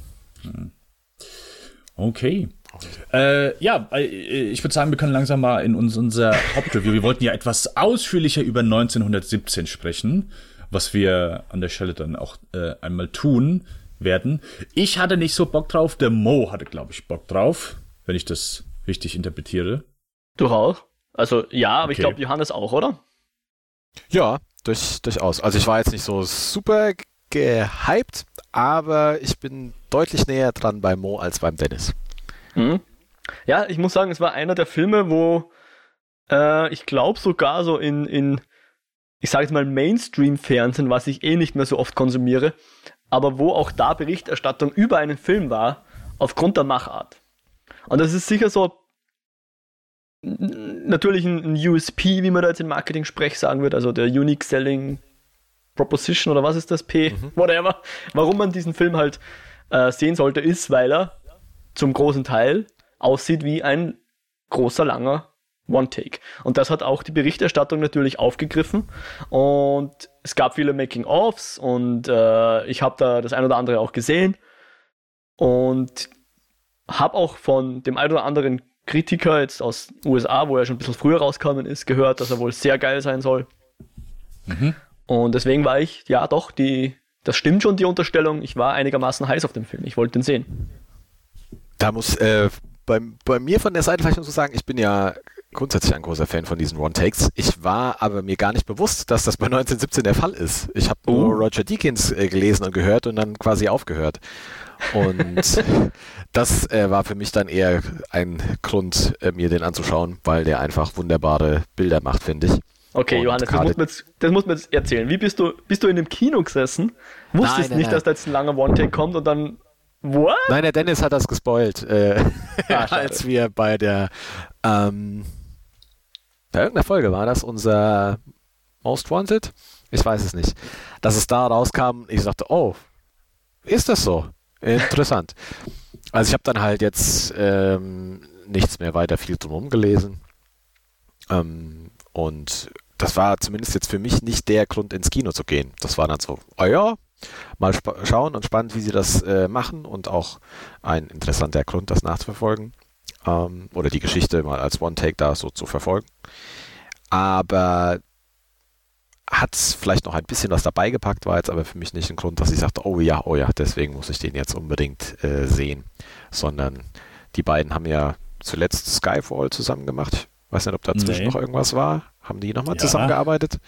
Okay. Äh, ja, äh, ich würde sagen, wir können langsam mal in uns, unser Hauptreview. Wir wollten ja etwas ausführlicher über 1917 sprechen, was wir an der Stelle dann auch äh, einmal tun werden. Ich hatte nicht so Bock drauf, der Mo hatte, glaube ich, Bock drauf, wenn ich das richtig interpretiere. Du auch? Also ja, aber okay. ich glaube, Johannes auch, oder? Ja, durch, durchaus. Also ich war jetzt nicht so super gehypt, aber ich bin deutlich näher dran bei Mo als beim Dennis. Mhm. Ja, ich muss sagen, es war einer der Filme, wo äh, ich glaube sogar so in, in ich sage jetzt mal Mainstream-Fernsehen, was ich eh nicht mehr so oft konsumiere, aber wo auch da Berichterstattung über einen Film war, aufgrund der Machart. Und das ist sicher so natürlich ein, USP, wie man da jetzt in Marketing-Sprech sagen würde, also der Unique Selling Proposition oder was ist das? P, mhm. whatever. Warum man diesen Film halt äh, sehen sollte, ist, weil er zum großen Teil aussieht wie ein großer, langer One-Take. Und das hat auch die Berichterstattung natürlich aufgegriffen. Und es gab viele Making-ofs und äh, ich habe da das ein oder andere auch gesehen. Und habe auch von dem ein oder anderen Kritiker jetzt aus USA, wo er schon ein bisschen früher rausgekommen ist, gehört, dass er wohl sehr geil sein soll. Mhm. Und deswegen war ich, ja doch, die, das stimmt schon, die Unterstellung. Ich war einigermaßen heiß auf dem Film. Ich wollte den sehen. Da muss äh, bei, bei mir von der Seite vielleicht noch so sagen, ich bin ja grundsätzlich ein großer Fan von diesen One-Takes. Ich war aber mir gar nicht bewusst, dass das bei 1917 der Fall ist. Ich habe nur uh. Roger Deakins äh, gelesen und gehört und dann quasi aufgehört. Und das äh, war für mich dann eher ein Grund, äh, mir den anzuschauen, weil der einfach wunderbare Bilder macht, finde ich. Okay, und Johannes, das muss, man jetzt, das muss man jetzt erzählen. Wie bist du, bist du in dem Kino gesessen? Wusstest nein, nein, nicht, nein. dass da jetzt ein langer One-Take kommt und dann What? Nein, der Dennis hat das gespoilt, äh, ah, (laughs) als wir bei der ähm, bei irgendeiner Folge war das unser Most Wanted? Ich weiß es nicht. Dass es da rauskam, ich sagte, oh, ist das so? Interessant. also ich habe dann halt jetzt ähm, nichts mehr weiter viel drumherum gelesen. Ähm, und das war zumindest jetzt für mich nicht der Grund, ins Kino zu gehen. Das war dann so, oh ja, mal schauen und spannend, wie sie das äh, machen und auch ein interessanter Grund, das nachzuverfolgen ähm, oder die Geschichte mal als One-Take da so zu verfolgen. Aber hat es vielleicht noch ein bisschen was dabei gepackt, war jetzt aber für mich nicht ein Grund, dass ich sagte, oh ja, oh ja, deswegen muss ich den jetzt unbedingt äh, sehen, sondern die beiden haben ja zuletzt Skyfall zusammen gemacht. Weiß nicht, ob dazwischen nee. noch irgendwas war. Haben die nochmal ja. zusammengearbeitet?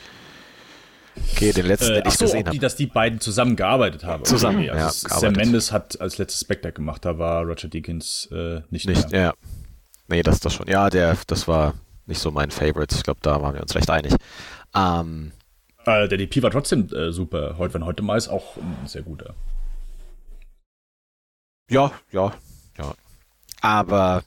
Okay, den letzten, den äh, ich so, gesehen habe. dass die beiden zusammengearbeitet haben. Zusammen, okay, also ja. Sam Mendes hat als letztes Spectre gemacht, da war Roger Deakins äh, nicht, nicht mehr. Ja. Nee, das das schon. Ja, der, das war nicht so mein Favorite. Ich glaube, da waren wir uns recht einig. Ähm, äh, der DP war trotzdem äh, super. Heute, wenn heute mal ist, auch ein sehr guter. Ja, ja, ja. Aber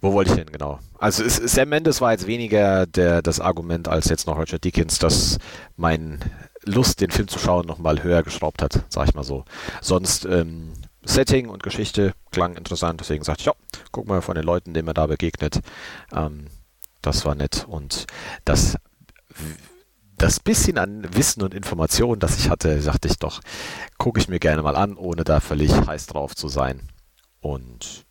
wo wollte ich hin, genau? Also es, Sam Mendes war jetzt weniger der, das Argument als jetzt noch Roger Deakins, dass mein Lust, den Film zu schauen, nochmal höher geschraubt hat, sag ich mal so. Sonst ähm, Setting und Geschichte klang interessant, deswegen sagte ich, ja, guck mal von den Leuten, denen man da begegnet. Ähm, das war nett und das das bisschen an Wissen und Informationen, das ich hatte, sagte ich doch, gucke ich mir gerne mal an, ohne da völlig heiß drauf zu sein. Und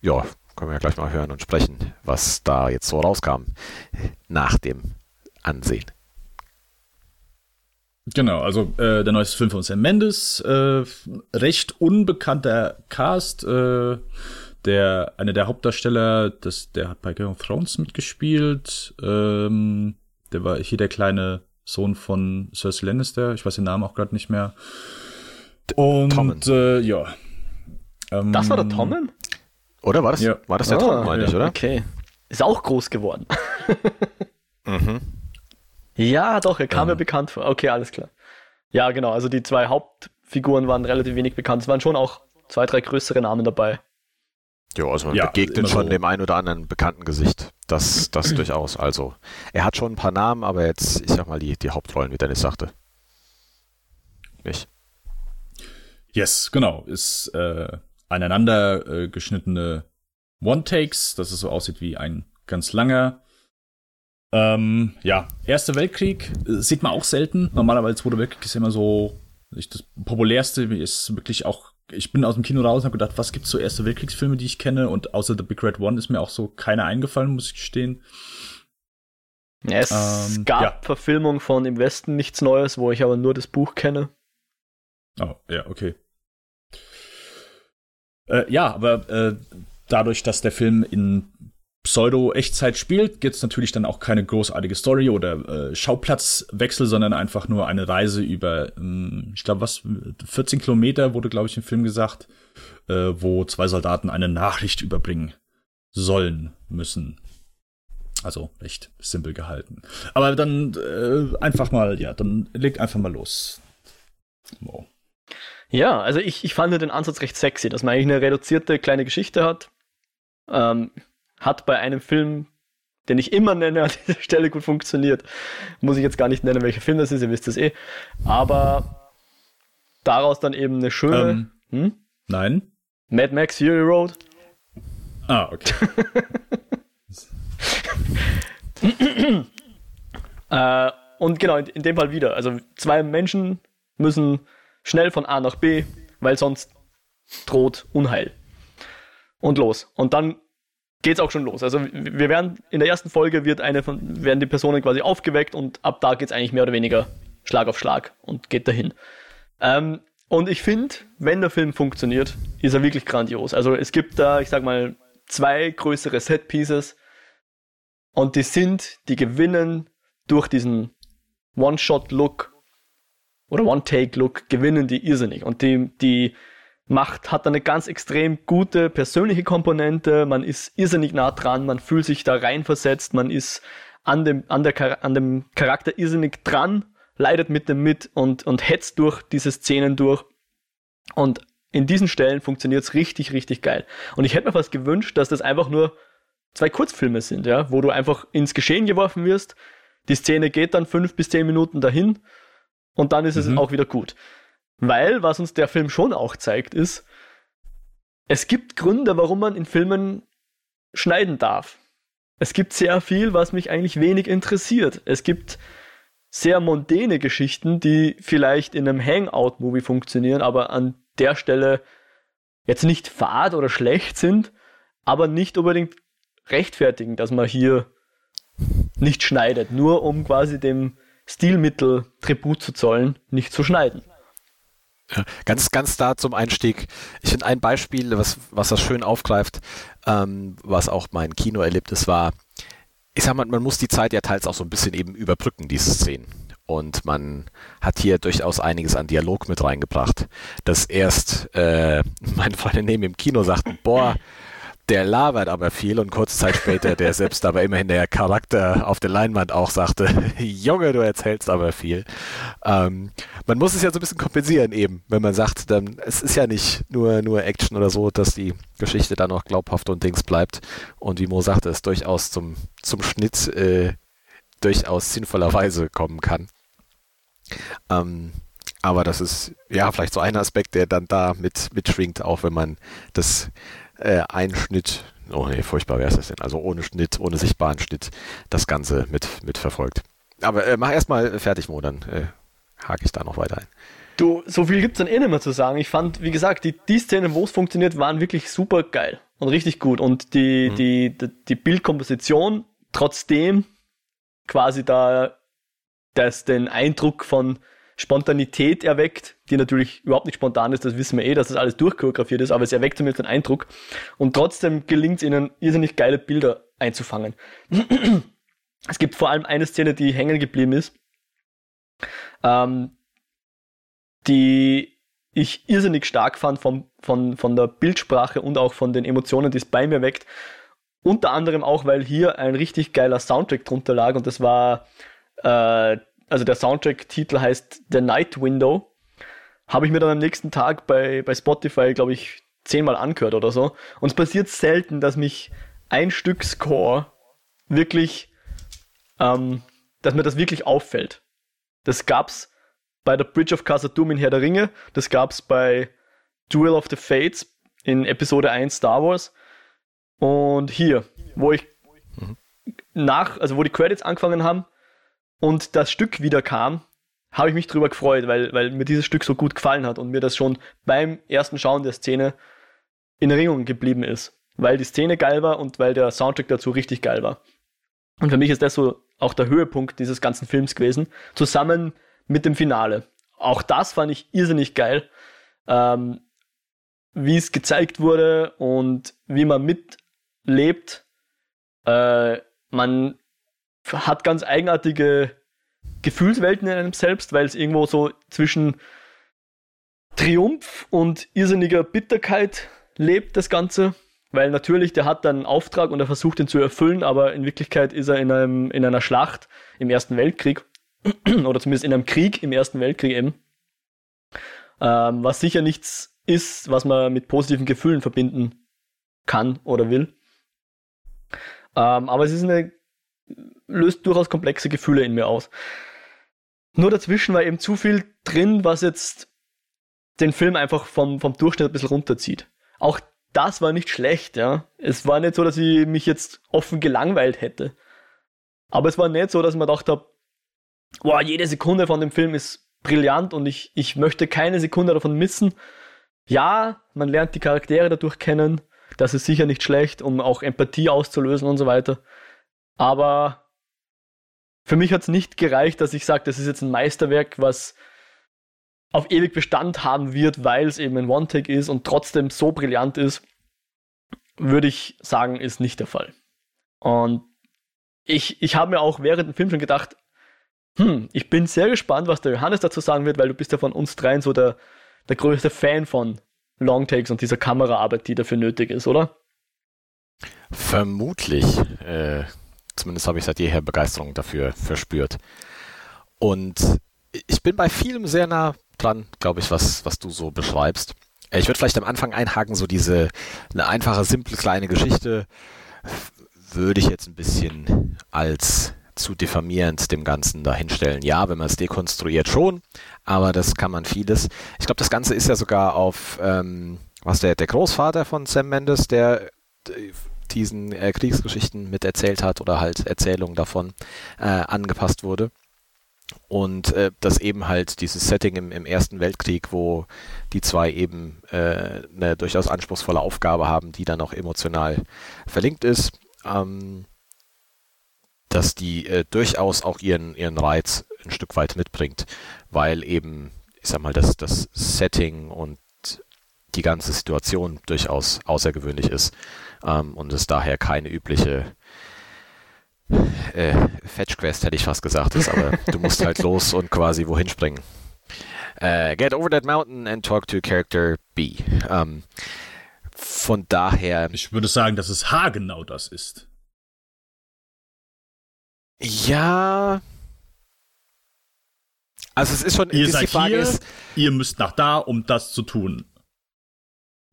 ja, können wir ja gleich mal hören und sprechen, was da jetzt so rauskam nach dem Ansehen. Genau, also äh, der neueste Film von Sam Mendes, äh, recht unbekannter Cast. Äh, der einer der Hauptdarsteller, das, der hat bei Game of Thrones mitgespielt. Ähm, der war hier der kleine Sohn von Cersei Lannister. Ich weiß den Namen auch gerade nicht mehr. Und äh, ja. Ähm, das war der Tommen? Oder war das, ja. war das der oh, Tom, meine ja. ich, oder? Okay. Ist auch groß geworden. (laughs) mhm. Ja, doch, er kam ja. mir bekannt vor. Okay, alles klar. Ja, genau. Also die zwei Hauptfiguren waren relativ wenig bekannt. Es waren schon auch zwei, drei größere Namen dabei. Ja, also man ja, begegnet schon so. dem einen oder anderen bekannten Gesicht. Das, das (clears throat) durchaus. Also, er hat schon ein paar Namen, aber jetzt, ich sag mal, die, die Hauptrollen, wie Dennis sagte. Nicht. Yes, genau. Ist äh, aneinander äh, geschnittene One-Takes, dass es so aussieht wie ein ganz langer. Ähm, ja, Erster Weltkrieg äh, sieht man auch selten. Normalerweise Zweiter Weltkrieg ist immer so, das populärste ist wirklich auch, ich bin aus dem Kino raus und habe gedacht, was gibt's so Erste Weltkriegsfilme, die ich kenne? Und außer The Big Red One ist mir auch so keiner eingefallen, muss ich gestehen. Es ähm, gab ja. Verfilmung von Im Westen nichts Neues, wo ich aber nur das Buch kenne. Oh, ja, okay. Äh, ja, aber äh, dadurch, dass der Film in Pseudo-Echtzeit spielt, gibt es natürlich dann auch keine großartige Story oder äh, Schauplatzwechsel, sondern einfach nur eine Reise über, ähm, ich glaube, was, 14 Kilometer wurde, glaube ich, im Film gesagt, äh, wo zwei Soldaten eine Nachricht überbringen sollen, müssen. Also recht simpel gehalten. Aber dann äh, einfach mal, ja, dann leg einfach mal los. Wow. Ja, also ich, ich fand den Ansatz recht sexy, dass man eigentlich eine reduzierte kleine Geschichte hat. Ähm, hat bei einem Film, den ich immer nenne, (laughs) an dieser Stelle gut funktioniert. Muss ich jetzt gar nicht nennen, welcher Film das ist, ihr wisst es eh. Aber daraus dann eben eine schöne. Ähm, hm? Nein. Mad Max Fury Road. Ah, okay. (laughs) äh, und genau, in, in dem Fall wieder. Also zwei Menschen müssen schnell von A nach B, weil sonst droht Unheil. Und los. Und dann geht's auch schon los. Also wir werden in der ersten Folge wird eine von werden die Personen quasi aufgeweckt und ab da geht's eigentlich mehr oder weniger Schlag auf Schlag und geht dahin. Ähm, und ich finde, wenn der Film funktioniert, ist er wirklich grandios. Also es gibt da, ich sag mal, zwei größere Set Pieces und die sind, die gewinnen durch diesen One-Shot-Look oder One-Take-Look, gewinnen die irrsinnig. Und die, die macht, hat eine ganz extrem gute persönliche Komponente, man ist irrsinnig nah dran, man fühlt sich da reinversetzt, man ist an dem, an, der, an dem Charakter irrsinnig dran, leidet mit dem mit und, und hetzt durch diese Szenen durch. Und in diesen Stellen funktioniert es richtig, richtig geil. Und ich hätte mir fast gewünscht, dass das einfach nur zwei Kurzfilme sind, ja, wo du einfach ins Geschehen geworfen wirst, die Szene geht dann fünf bis zehn Minuten dahin und dann ist es mhm. auch wieder gut. Weil, was uns der Film schon auch zeigt, ist, es gibt Gründe, warum man in Filmen schneiden darf. Es gibt sehr viel, was mich eigentlich wenig interessiert. Es gibt sehr mondäne Geschichten, die vielleicht in einem Hangout-Movie funktionieren, aber an der Stelle jetzt nicht fad oder schlecht sind, aber nicht unbedingt rechtfertigen, dass man hier nicht schneidet, nur um quasi dem Stilmittel Tribut zu zollen, nicht zu schneiden. Ganz, ganz da zum Einstieg. Ich finde ein Beispiel, was, was das schön aufgreift, ähm, was auch mein Kinoerlebnis war. Ich sag mal, man muss die Zeit ja teils auch so ein bisschen eben überbrücken, diese Szenen. Und man hat hier durchaus einiges an Dialog mit reingebracht, dass erst äh, (laughs) meine Freunde neben im Kino sagten, boah, der labert aber viel und kurze Zeit später, der selbst aber immerhin der Charakter auf der Leinwand auch sagte, (laughs) Junge, du erzählst aber viel. Ähm, man muss es ja so ein bisschen kompensieren eben, wenn man sagt, dann, es ist ja nicht nur, nur Action oder so, dass die Geschichte dann noch glaubhaft und Dings bleibt. Und wie Mo sagte, es durchaus zum, zum Schnitt äh, durchaus sinnvollerweise kommen kann. Ähm, aber das ist ja vielleicht so ein Aspekt, der dann da mit mitschwingt, auch wenn man das äh, Einschnitt, oh nee, furchtbar wäre es das denn, also ohne Schnitt, ohne sichtbaren Schnitt, das Ganze mit, mit verfolgt. Aber äh, mach erstmal fertig, Mo, dann äh, hake ich da noch weiter ein. Du, so viel gibt es dann eh nicht mehr zu sagen. Ich fand, wie gesagt, die, die Szenen, wo es funktioniert, waren wirklich super geil und richtig gut. Und die, mhm. die, die, die Bildkomposition, trotzdem quasi da das den Eindruck von Spontanität erweckt, die natürlich überhaupt nicht spontan ist, das wissen wir eh, dass das alles durchchoreografiert ist, aber es erweckt zumindest den Eindruck. Und trotzdem gelingt es ihnen, irrsinnig geile Bilder einzufangen. es gibt vor allem eine Szene, die hängen geblieben ist, ähm, die ich irrsinnig stark fand vom, von, von der Bildsprache und auch von den Emotionen, die es bei mir weckt. Unter anderem auch, weil hier ein richtig geiler Soundtrack drunter lag und das war äh, also der Soundtrack-Titel heißt The Night Window. Habe ich mir dann am nächsten Tag bei, bei Spotify, glaube ich, zehnmal angehört oder so. Und es passiert selten, dass mich ein Stück Score wirklich, ähm, dass mir das wirklich auffällt. Das gab's bei der Bridge of Khazad-dûm in Herr der Ringe, das gab's bei Duel of the Fates in Episode 1 Star Wars und hier, wo ich mhm. nach, also wo die Credits angefangen haben, und das Stück wieder kam, habe ich mich darüber gefreut, weil, weil mir dieses Stück so gut gefallen hat und mir das schon beim ersten Schauen der Szene in Erinnerung geblieben ist. Weil die Szene geil war und weil der Soundtrack dazu richtig geil war. Und für mich ist das so auch der Höhepunkt dieses ganzen Films gewesen, zusammen mit dem Finale. Auch das fand ich irrsinnig geil, ähm, wie es gezeigt wurde und wie man mitlebt. Äh, man hat ganz eigenartige Gefühlswelten in einem selbst, weil es irgendwo so zwischen Triumph und irrsinniger Bitterkeit lebt, das Ganze. Weil natürlich, der hat dann einen Auftrag und er versucht ihn zu erfüllen, aber in Wirklichkeit ist er in, einem, in einer Schlacht im Ersten Weltkrieg. (clears throat) oder zumindest in einem Krieg im Ersten Weltkrieg eben. Ähm, was sicher nichts ist, was man mit positiven Gefühlen verbinden kann oder will. Ähm, aber es ist eine löst durchaus komplexe Gefühle in mir aus. Nur dazwischen war eben zu viel drin, was jetzt den Film einfach vom, vom Durchschnitt ein bisschen runterzieht. Auch das war nicht schlecht, ja. Es war nicht so, dass ich mich jetzt offen gelangweilt hätte. Aber es war nicht so, dass gedacht habe, boah, jede Sekunde von dem Film ist brillant und ich, ich möchte keine Sekunde davon missen. Ja, man lernt die Charaktere dadurch kennen. Das ist sicher nicht schlecht, um auch Empathie auszulösen und so weiter. Aber für mich hat es nicht gereicht, dass ich sage, das ist jetzt ein Meisterwerk, was auf ewig Bestand haben wird, weil es eben ein One-Take ist und trotzdem so brillant ist, würde ich sagen, ist nicht der Fall. Und ich, ich habe mir auch während dem Film schon gedacht, hm, ich bin sehr gespannt, was der Johannes dazu sagen wird, weil du bist ja von uns dreien so der, der größte Fan von Longtakes und dieser Kameraarbeit, die dafür nötig ist, oder? Vermutlich. Äh, zumindest habe ich seit jeher Begeisterung dafür verspürt. Und ich bin bei vielem sehr nah dran, glaube ich, was, was du so beschreibst. Ich würde vielleicht am Anfang einhaken, so diese eine einfache, simple, kleine Geschichte würde ich jetzt ein bisschen als zu diffamierend dem Ganzen dahinstellen. Ja, wenn man es dekonstruiert schon, aber das kann man vieles. Ich glaube, das Ganze ist ja sogar auf, ähm, was der, der Großvater von Sam Mendes, der diesen äh, Kriegsgeschichten miterzählt hat oder halt Erzählungen davon äh, angepasst wurde. Und äh, das eben halt dieses Setting im, im Ersten Weltkrieg, wo die zwei eben äh, eine durchaus anspruchsvolle Aufgabe haben, die dann auch emotional verlinkt ist, ähm, dass die äh, durchaus auch ihren, ihren Reiz ein Stück weit mitbringt, weil eben, ich sag mal, das, das Setting und die ganze Situation durchaus außergewöhnlich ist ähm, und es daher keine übliche äh, Fetch Quest hätte ich fast gesagt, ist, aber du musst halt (laughs) los und quasi wohin springen. Uh, get over that mountain and talk to character B. Um, von daher. Ich würde sagen, dass es haargenau das ist. Ja. Also es ist schon. Ihr seid hier, ist, ihr müsst nach da, um das zu tun.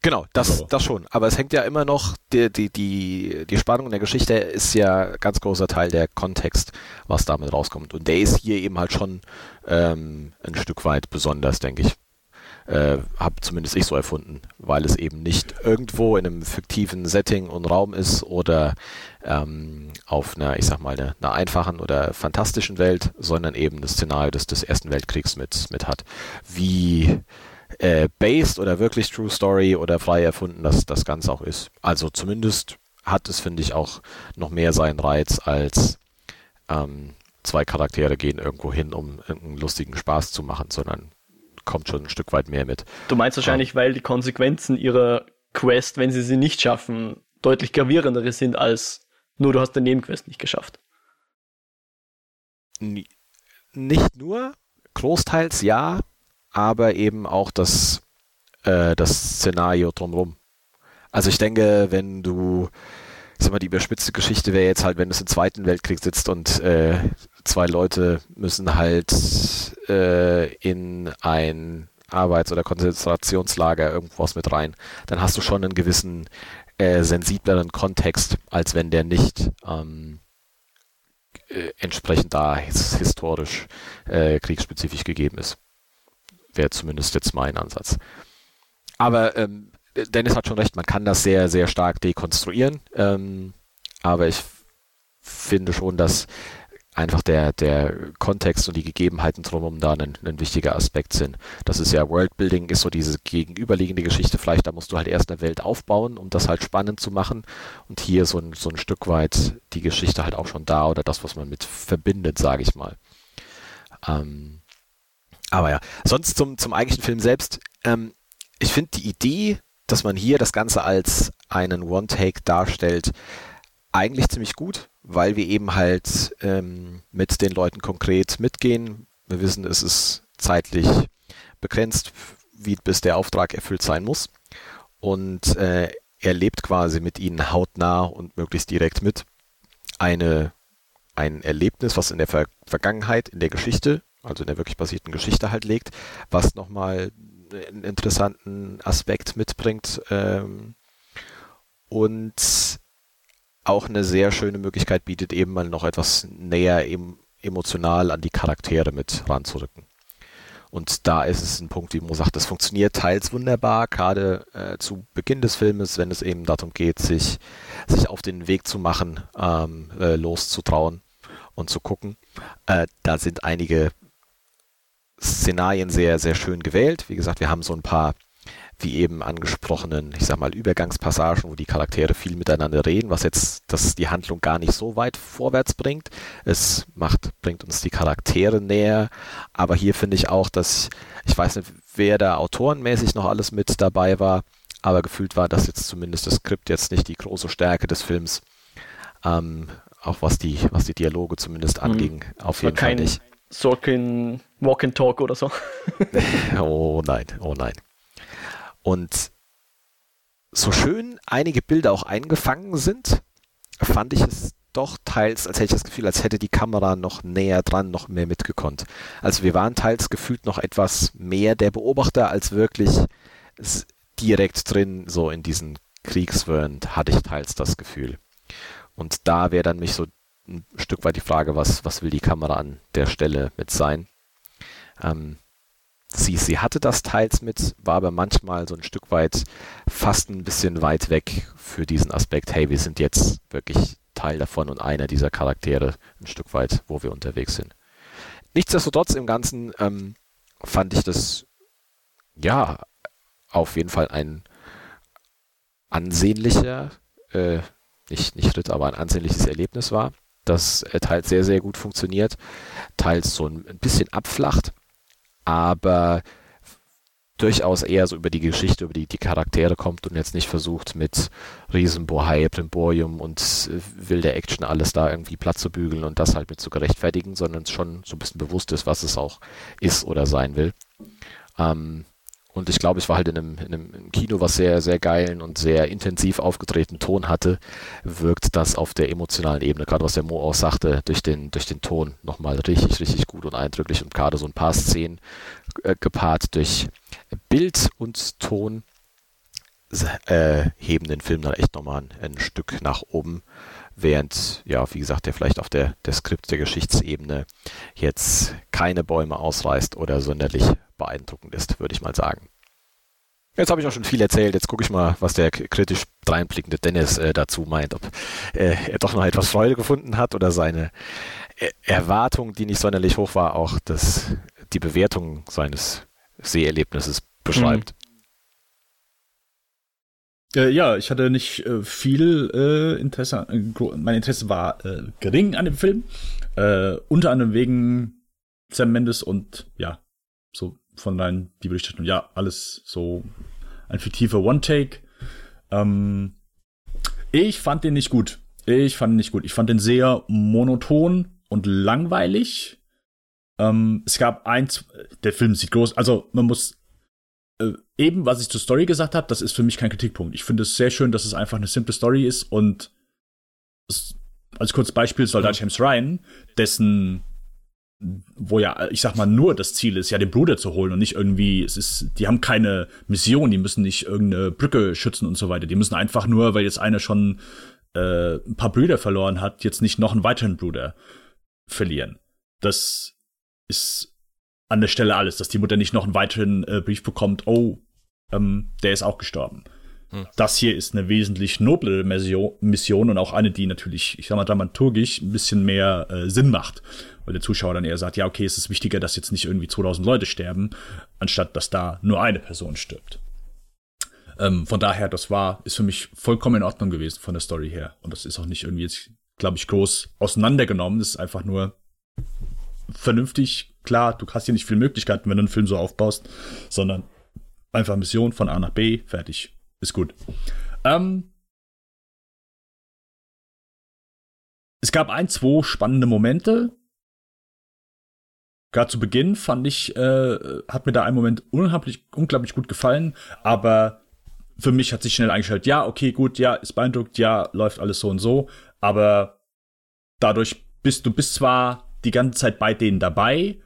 Genau, das, also. das schon. Aber es hängt ja immer noch, die, die, die, die Spannung in der Geschichte ist ja ganz großer Teil der Kontext, was damit rauskommt. Und der ist hier eben halt schon ähm, ein Stück weit besonders, denke ich. Äh, hab zumindest ich so erfunden, weil es eben nicht irgendwo in einem fiktiven Setting und Raum ist oder ähm, auf einer, ich sag mal, einer, einer, einfachen oder fantastischen Welt, sondern eben das Szenario des, des Ersten Weltkriegs mit, mit hat. Wie äh, based oder wirklich True Story oder frei erfunden das, das Ganze auch ist. Also zumindest hat es, finde ich, auch noch mehr seinen Reiz als ähm, zwei Charaktere gehen irgendwo hin, um einen lustigen Spaß zu machen, sondern kommt schon ein Stück weit mehr mit. Du meinst wahrscheinlich, weil die Konsequenzen ihrer Quest, wenn sie sie nicht schaffen, deutlich gravierendere sind als nur du hast den Nebenquest nicht geschafft. Nicht nur, großteils ja, aber eben auch das, äh, das Szenario drumherum. Also ich denke, wenn du, ich sag mal, die überspitzte Geschichte wäre jetzt halt, wenn du im Zweiten Weltkrieg sitzt und äh, zwei Leute müssen halt äh, in ein Arbeits- oder Konzentrationslager irgendwas mit rein, dann hast du schon einen gewissen äh, sensibleren Kontext, als wenn der nicht ähm, äh, entsprechend da historisch äh, kriegsspezifisch gegeben ist wäre zumindest jetzt mein Ansatz. Aber ähm, Dennis hat schon recht, man kann das sehr, sehr stark dekonstruieren. Ähm, aber ich finde schon, dass einfach der, der Kontext und die Gegebenheiten drumherum da ein, ein wichtiger Aspekt sind. Das ist ja Worldbuilding, ist so diese gegenüberliegende Geschichte. Vielleicht, da musst du halt erst eine Welt aufbauen, um das halt spannend zu machen. Und hier so ein, so ein Stück weit die Geschichte halt auch schon da oder das, was man mit verbindet, sage ich mal. Ähm, aber ja, sonst zum, zum eigentlichen Film selbst. Ähm, ich finde die Idee, dass man hier das Ganze als einen One-Take darstellt, eigentlich ziemlich gut, weil wir eben halt ähm, mit den Leuten konkret mitgehen. Wir wissen, es ist zeitlich begrenzt, wie bis der Auftrag erfüllt sein muss. Und äh, er lebt quasi mit ihnen hautnah und möglichst direkt mit. Eine, ein Erlebnis, was in der Ver Vergangenheit, in der Geschichte also in der wirklich basierten Geschichte halt legt, was nochmal einen interessanten Aspekt mitbringt ähm, und auch eine sehr schöne Möglichkeit bietet, eben mal noch etwas näher em emotional an die Charaktere mit ranzurücken. Und da ist es ein Punkt, wie Mo sagt, das funktioniert teils wunderbar, gerade äh, zu Beginn des Filmes, wenn es eben darum geht, sich, sich auf den Weg zu machen, ähm, äh, loszutrauen und zu gucken. Äh, da sind einige Szenarien sehr, sehr schön gewählt. Wie gesagt, wir haben so ein paar wie eben angesprochenen, ich sag mal, Übergangspassagen, wo die Charaktere viel miteinander reden, was jetzt das die Handlung gar nicht so weit vorwärts bringt. Es macht, bringt uns die Charaktere näher, aber hier finde ich auch, dass, ich weiß nicht, wer da autorenmäßig noch alles mit dabei war, aber gefühlt war das jetzt zumindest das Skript jetzt nicht die große Stärke des Films. Ähm, auch was die, was die Dialoge zumindest mhm. anging, mhm. auf jeden Fall nicht. Sorkin Walk and Talk oder so. (laughs) oh nein, oh nein. Und so schön einige Bilder auch eingefangen sind, fand ich es doch teils, als hätte ich das Gefühl, als hätte die Kamera noch näher dran, noch mehr mitgekonnt. Also wir waren teils gefühlt noch etwas mehr der Beobachter als wirklich direkt drin, so in diesen Kriegswirren hatte ich teils das Gefühl. Und da wäre dann mich so ein Stück weit die Frage, was, was will die Kamera an der Stelle mit sein? Ähm, sie, sie hatte das teils mit, war aber manchmal so ein Stück weit fast ein bisschen weit weg für diesen Aspekt, hey, wir sind jetzt wirklich Teil davon und einer dieser Charaktere ein Stück weit, wo wir unterwegs sind. Nichtsdestotrotz im Ganzen ähm, fand ich das ja auf jeden Fall ein ansehnlicher, äh, nicht, nicht Ritt, aber ein ansehnliches Erlebnis war, das äh, teils sehr, sehr gut funktioniert, teils so ein, ein bisschen abflacht, aber durchaus eher so über die Geschichte, über die, die Charaktere kommt und jetzt nicht versucht mit Riesenbohai, Brimborium und äh, wilder Action alles da irgendwie platt zu bügeln und das halt mit zu gerechtfertigen, sondern schon so ein bisschen bewusst ist, was es auch ist oder sein will. Ähm, und ich glaube, ich war halt in einem, in einem Kino, was sehr, sehr geilen und sehr intensiv aufgetretenen Ton hatte, wirkt das auf der emotionalen Ebene, gerade was der Mo auch sagte, durch den, durch den Ton nochmal richtig, richtig gut und eindrücklich und gerade so ein paar Szenen äh, gepaart durch Bild und Ton äh, heben den Film dann echt nochmal ein, ein Stück nach oben während, ja, wie gesagt, der vielleicht auf der, der Skript der Geschichtsebene jetzt keine Bäume ausreißt oder sonderlich beeindruckend ist, würde ich mal sagen. Jetzt habe ich auch schon viel erzählt. Jetzt gucke ich mal, was der kritisch dreinblickende Dennis äh, dazu meint, ob äh, er doch noch etwas Freude gefunden hat oder seine äh, Erwartung, die nicht sonderlich hoch war, auch das, die Bewertung seines Seherlebnisses beschreibt. Mhm. Äh, ja, ich hatte nicht äh, viel äh, Interesse. mein Interesse war gering an dem Film. unter anderem wegen Sam Mendes und ja, so von deinen, die Berichterstattung, ja, alles so ein fiktiver One-Take. Ähm, ich fand den nicht gut. Ich fand ihn nicht gut. Ich fand den sehr monoton und langweilig. Ähm, es gab eins, der Film sieht groß, also man muss äh, eben, was ich zur Story gesagt habe, das ist für mich kein Kritikpunkt. Ich finde es sehr schön, dass es einfach eine simple Story ist und es, als kurzes Beispiel Soldat James Ryan, dessen wo ja, ich sag mal, nur das Ziel ist, ja, den Bruder zu holen und nicht irgendwie, es ist, die haben keine Mission, die müssen nicht irgendeine Brücke schützen und so weiter. Die müssen einfach nur, weil jetzt einer schon äh, ein paar Brüder verloren hat, jetzt nicht noch einen weiteren Bruder verlieren. Das ist an der Stelle alles, dass die Mutter nicht noch einen weiteren äh, Brief bekommt, oh, ähm, der ist auch gestorben. Hm. Das hier ist eine wesentlich noblere Mission und auch eine, die natürlich, ich sag mal, dramaturgisch ein bisschen mehr äh, Sinn macht weil der Zuschauer dann eher sagt, ja, okay, es ist wichtiger, dass jetzt nicht irgendwie 2000 Leute sterben, anstatt dass da nur eine Person stirbt. Ähm, von daher, das war, ist für mich vollkommen in Ordnung gewesen von der Story her. Und das ist auch nicht irgendwie jetzt, glaube ich, groß auseinandergenommen. Das ist einfach nur vernünftig. Klar, du hast hier nicht viele Möglichkeiten, wenn du einen Film so aufbaust, sondern einfach Mission von A nach B, fertig. Ist gut. Ähm, es gab ein, zwei spannende Momente, Gerade zu Beginn fand ich, äh, hat mir da ein Moment unglaublich, unglaublich gut gefallen, aber für mich hat sich schnell eingestellt, ja, okay, gut, ja, ist beeindruckt, ja, läuft alles so und so, aber dadurch bist du bist zwar die ganze Zeit bei denen dabei,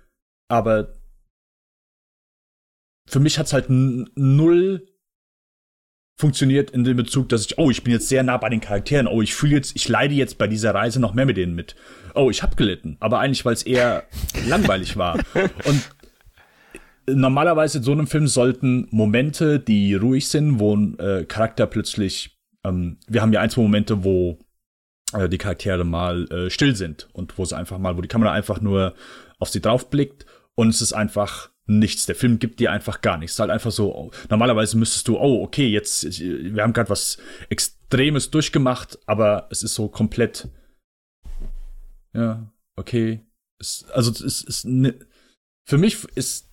aber für mich hat's halt null funktioniert in dem Bezug, dass ich, oh, ich bin jetzt sehr nah bei den Charakteren, oh, ich fühle jetzt, ich leide jetzt bei dieser Reise noch mehr mit denen mit. Oh, ich habe gelitten, aber eigentlich, weil es eher (laughs) langweilig war. Und normalerweise in so einem Film sollten Momente, die ruhig sind, wo ein äh, Charakter plötzlich, ähm, wir haben ja ein, zwei Momente, wo äh, die Charaktere mal äh, still sind und wo sie einfach mal, wo die Kamera einfach nur auf sie drauf blickt und es ist einfach nichts. Der Film gibt dir einfach gar nichts. Es ist halt einfach so, oh, normalerweise müsstest du, oh, okay, jetzt, wir haben gerade was Extremes durchgemacht, aber es ist so komplett, ja, okay. Es, also es ist, ne, für mich ist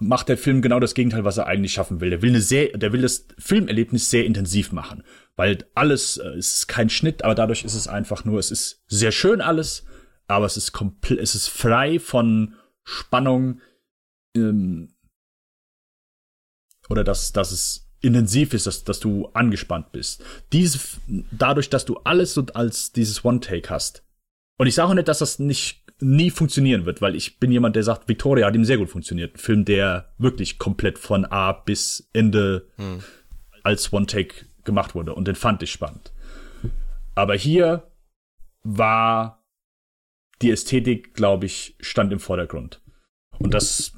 macht der Film genau das Gegenteil, was er eigentlich schaffen will. Der will eine sehr, der will das Filmerlebnis sehr intensiv machen, weil alles äh, ist kein Schnitt, aber dadurch ist es einfach nur, es ist sehr schön alles, aber es ist komplett, es ist frei von Spannung ähm, oder dass, dass es intensiv ist, dass, dass du angespannt bist. Diese, dadurch, dass du alles und als dieses One-Take hast. Und ich sage auch nicht, dass das nicht nie funktionieren wird, weil ich bin jemand, der sagt, Victoria hat ihm sehr gut funktioniert. Ein Film, der wirklich komplett von A bis Ende hm. als One-Take gemacht wurde. Und den fand ich spannend. Aber hier war die Ästhetik, glaube ich, stand im Vordergrund. Und das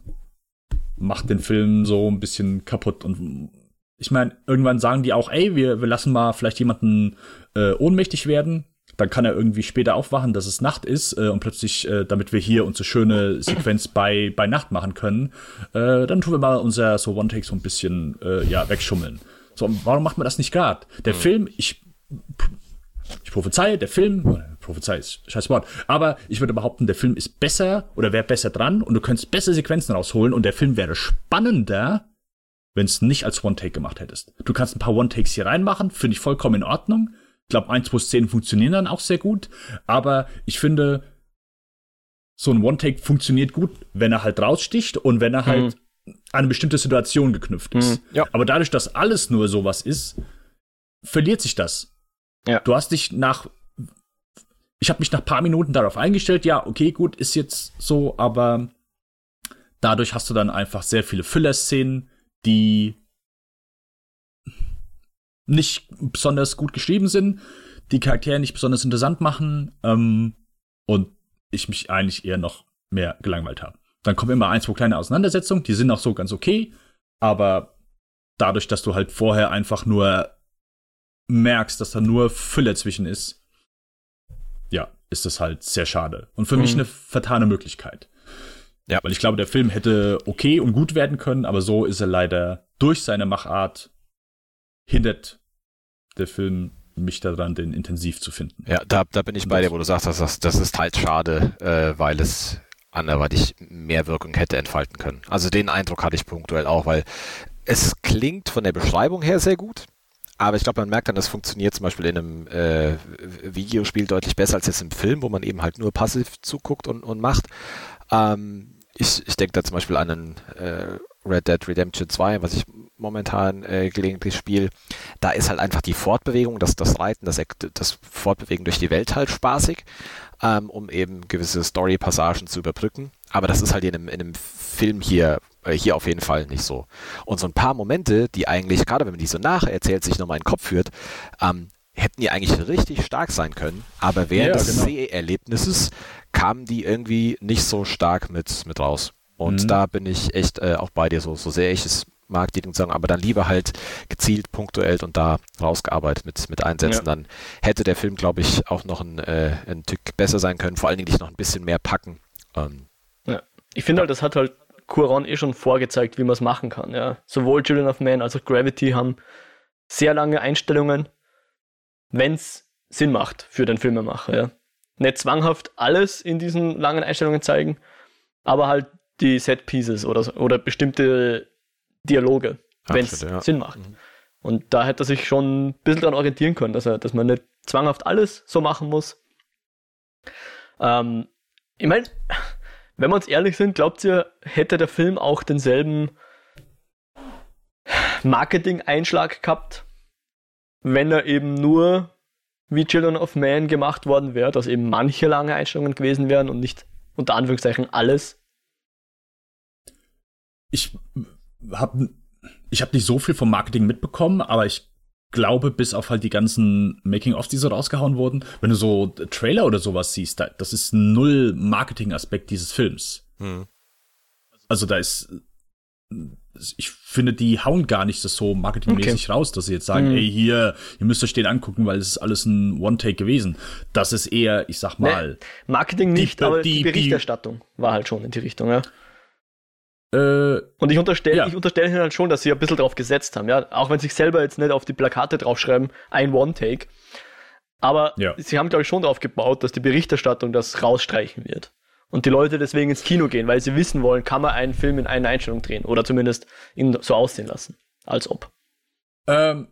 macht den Film so ein bisschen kaputt. Und ich meine, irgendwann sagen die auch, ey, wir, wir lassen mal vielleicht jemanden äh, ohnmächtig werden. Dann kann er irgendwie später aufwachen, dass es Nacht ist äh, und plötzlich, äh, damit wir hier unsere schöne Sequenz (coughs) bei, bei Nacht machen können, äh, dann tun wir mal unser so One-Take so ein bisschen äh, ja, wegschummeln. So, warum macht man das nicht gerade? Der mhm. Film, ich ich prophezeie, der Film, prophezei ist scheiß Wort, aber ich würde behaupten, der Film ist besser oder wäre besser dran und du könntest bessere Sequenzen rausholen und der Film wäre spannender, wenn es nicht als One-Take gemacht hättest. Du kannst ein paar One-Takes hier reinmachen, finde ich vollkommen in Ordnung. Ich glaube, 1 plus 10 funktionieren dann auch sehr gut, aber ich finde, so ein One-Take funktioniert gut, wenn er halt raussticht und wenn er halt mhm. an eine bestimmte Situation geknüpft ist. Mhm, ja. Aber dadurch, dass alles nur sowas ist, verliert sich das. Ja. Du hast dich nach ich habe mich nach paar Minuten darauf eingestellt, ja, okay, gut, ist jetzt so, aber dadurch hast du dann einfach sehr viele Füller-Szenen, die nicht besonders gut geschrieben sind, die Charaktere nicht besonders interessant machen ähm, und ich mich eigentlich eher noch mehr gelangweilt habe. Dann kommen immer ein, zwei kleine Auseinandersetzungen, die sind auch so ganz okay, aber dadurch, dass du halt vorher einfach nur merkst, dass da nur Fülle zwischen ist, ist das halt sehr schade. Und für mhm. mich eine vertane Möglichkeit. Ja. Weil ich glaube, der Film hätte okay und gut werden können, aber so ist er leider durch seine Machart hindert der Film mich daran, den intensiv zu finden. Ja, da, da bin ich bei dir, wo du sagst, dass das, das ist halt schade, äh, weil es anderweitig mehr Wirkung hätte entfalten können. Also den Eindruck hatte ich punktuell auch, weil es klingt von der Beschreibung her sehr gut. Aber ich glaube, man merkt dann, das funktioniert zum Beispiel in einem äh, Videospiel deutlich besser als jetzt im Film, wo man eben halt nur passiv zuguckt und, und macht. Ähm, ich ich denke da zum Beispiel an einen äh, Red Dead Redemption 2, was ich momentan äh, gelegentlich spiele. Da ist halt einfach die Fortbewegung, das, das Reiten, das, das Fortbewegen durch die Welt halt spaßig, ähm, um eben gewisse Story-Passagen zu überbrücken. Aber das ist halt in einem, in einem Film hier hier auf jeden Fall nicht so. Und so ein paar Momente, die eigentlich, gerade wenn man die so nacherzählt, sich nochmal in den Kopf führt, ähm, hätten die eigentlich richtig stark sein können, aber während ja, des genau. Seherlebnisses kamen die irgendwie nicht so stark mit, mit raus. Und mhm. da bin ich echt äh, auch bei dir, so, so sehr ich es mag, die sagen, aber dann lieber halt gezielt, punktuell und da rausgearbeitet mit, mit Einsätzen. Ja. Dann hätte der Film, glaube ich, auch noch ein, äh, ein Tick besser sein können, vor allen Dingen dich noch ein bisschen mehr packen. Ähm, ja. Ich finde halt, das hat halt Cuaron eh schon vorgezeigt, wie man es machen kann. Ja. Sowohl Children of Man als auch Gravity haben sehr lange Einstellungen, wenn es Sinn macht für den Filmemacher. Ja. Nicht zwanghaft alles in diesen langen Einstellungen zeigen, aber halt die Set Pieces oder, oder bestimmte Dialoge, wenn es ja. Sinn macht. Mhm. Und da hätte er sich schon ein bisschen daran orientieren können, dass, er, dass man nicht zwanghaft alles so machen muss. Ähm, ich meine, wenn wir uns ehrlich sind, glaubt ihr, hätte der Film auch denselben Marketing-Einschlag gehabt, wenn er eben nur wie Children of Man gemacht worden wäre, dass eben manche lange Einstellungen gewesen wären und nicht unter Anführungszeichen alles? Ich habe ich hab nicht so viel vom Marketing mitbekommen, aber ich glaube, bis auf halt die ganzen Making-ofs, die so rausgehauen wurden, wenn du so Trailer oder sowas siehst, da, das ist null Marketing-Aspekt dieses Films. Hm. Also da ist, ich finde, die hauen gar nicht das so marketingmäßig okay. raus, dass sie jetzt sagen, hm. ey, hier, ihr müsst euch den angucken, weil es ist alles ein One-Take gewesen. Das ist eher, ich sag mal. Nee, Marketing nicht, die, aber die, die Berichterstattung die, war halt schon in die Richtung, ja. Äh, und ich unterstelle ja. ich unterstelle ihnen halt schon, dass sie ein bisschen drauf gesetzt haben, ja. Auch wenn sie sich selber jetzt nicht auf die Plakate draufschreiben, ein One-Take. Aber ja. sie haben, glaube ich, schon darauf gebaut, dass die Berichterstattung das rausstreichen wird. Und die Leute deswegen ins Kino gehen, weil sie wissen wollen, kann man einen Film in einer Einstellung drehen oder zumindest ihn so aussehen lassen. Als ob. Ähm,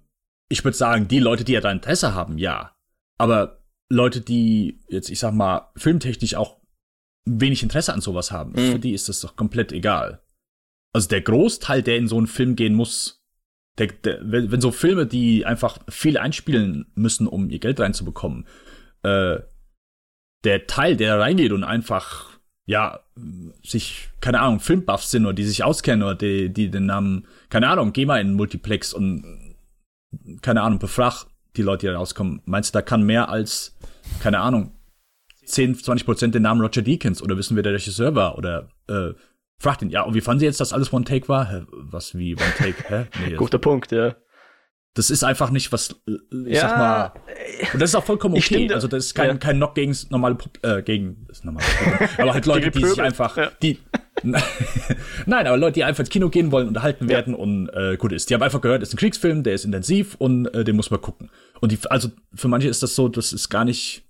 ich würde sagen, die Leute, die ja da Interesse haben, ja. Aber Leute, die jetzt, ich sag mal, filmtechnisch auch wenig Interesse an sowas haben, mhm. für die ist das doch komplett egal. Also der Großteil, der in so einen Film gehen muss, der, der, wenn, wenn so Filme, die einfach viel einspielen müssen, um ihr Geld reinzubekommen, äh, der Teil, der reingeht und einfach, ja, sich, keine Ahnung, Filmbuffs sind oder die sich auskennen oder die, die den Namen, keine Ahnung, geh mal in Multiplex und, keine Ahnung, befrag die Leute, die da rauskommen. Meinst du, da kann mehr als, keine Ahnung, 10, 20 Prozent den Namen Roger Deakins oder wissen wir, der Regisseur war oder, äh, fragt ihn, ja, und wie fanden Sie jetzt, dass alles One-Take war? Hä, was, wie One-Take? Hä? Nee, (laughs) Guter Punkt, ja. Das ist einfach nicht was, äh, ich ja, sag mal, und das ist auch vollkommen okay. Stimme, also das ist kein, ja. kein Knock gegen normale, äh, gegen, das ist normal, (laughs) aber halt Leute, die sich einfach, ja. die, (laughs) Nein, aber Leute, die einfach ins Kino gehen wollen, unterhalten werden und äh, gut ist. Die haben einfach gehört, es ist ein Kriegsfilm, der ist intensiv und äh, den muss man gucken. Und die, also für manche ist das so, das ist gar nicht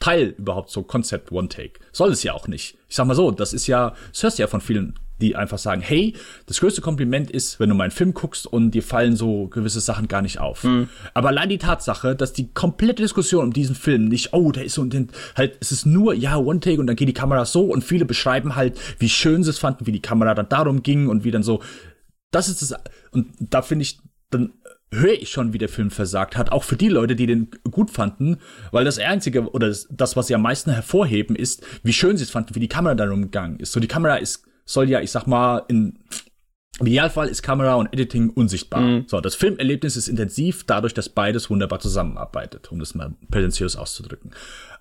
Teil überhaupt so Konzept One Take. Soll es ja auch nicht. Ich sag mal so, das ist ja, das hörst du ja von vielen die einfach sagen, hey, das größte Kompliment ist, wenn du meinen Film guckst und dir fallen so gewisse Sachen gar nicht auf. Mhm. Aber allein die Tatsache, dass die komplette Diskussion um diesen Film nicht, oh, der ist so und den, halt, es ist nur, ja, One Take und dann geht die Kamera so und viele beschreiben halt, wie schön sie es fanden, wie die Kamera dann darum ging und wie dann so, das ist es, und da finde ich, dann höre ich schon, wie der Film versagt hat, auch für die Leute, die den gut fanden, weil das Einzige oder das, was sie am meisten hervorheben, ist, wie schön sie es fanden, wie die Kamera darum gegangen ist. So, die Kamera ist soll ja, ich sag mal, in im Idealfall ist Kamera und Editing unsichtbar. Mhm. So, das Filmerlebnis ist intensiv, dadurch, dass beides wunderbar zusammenarbeitet, um das mal präsentiös auszudrücken.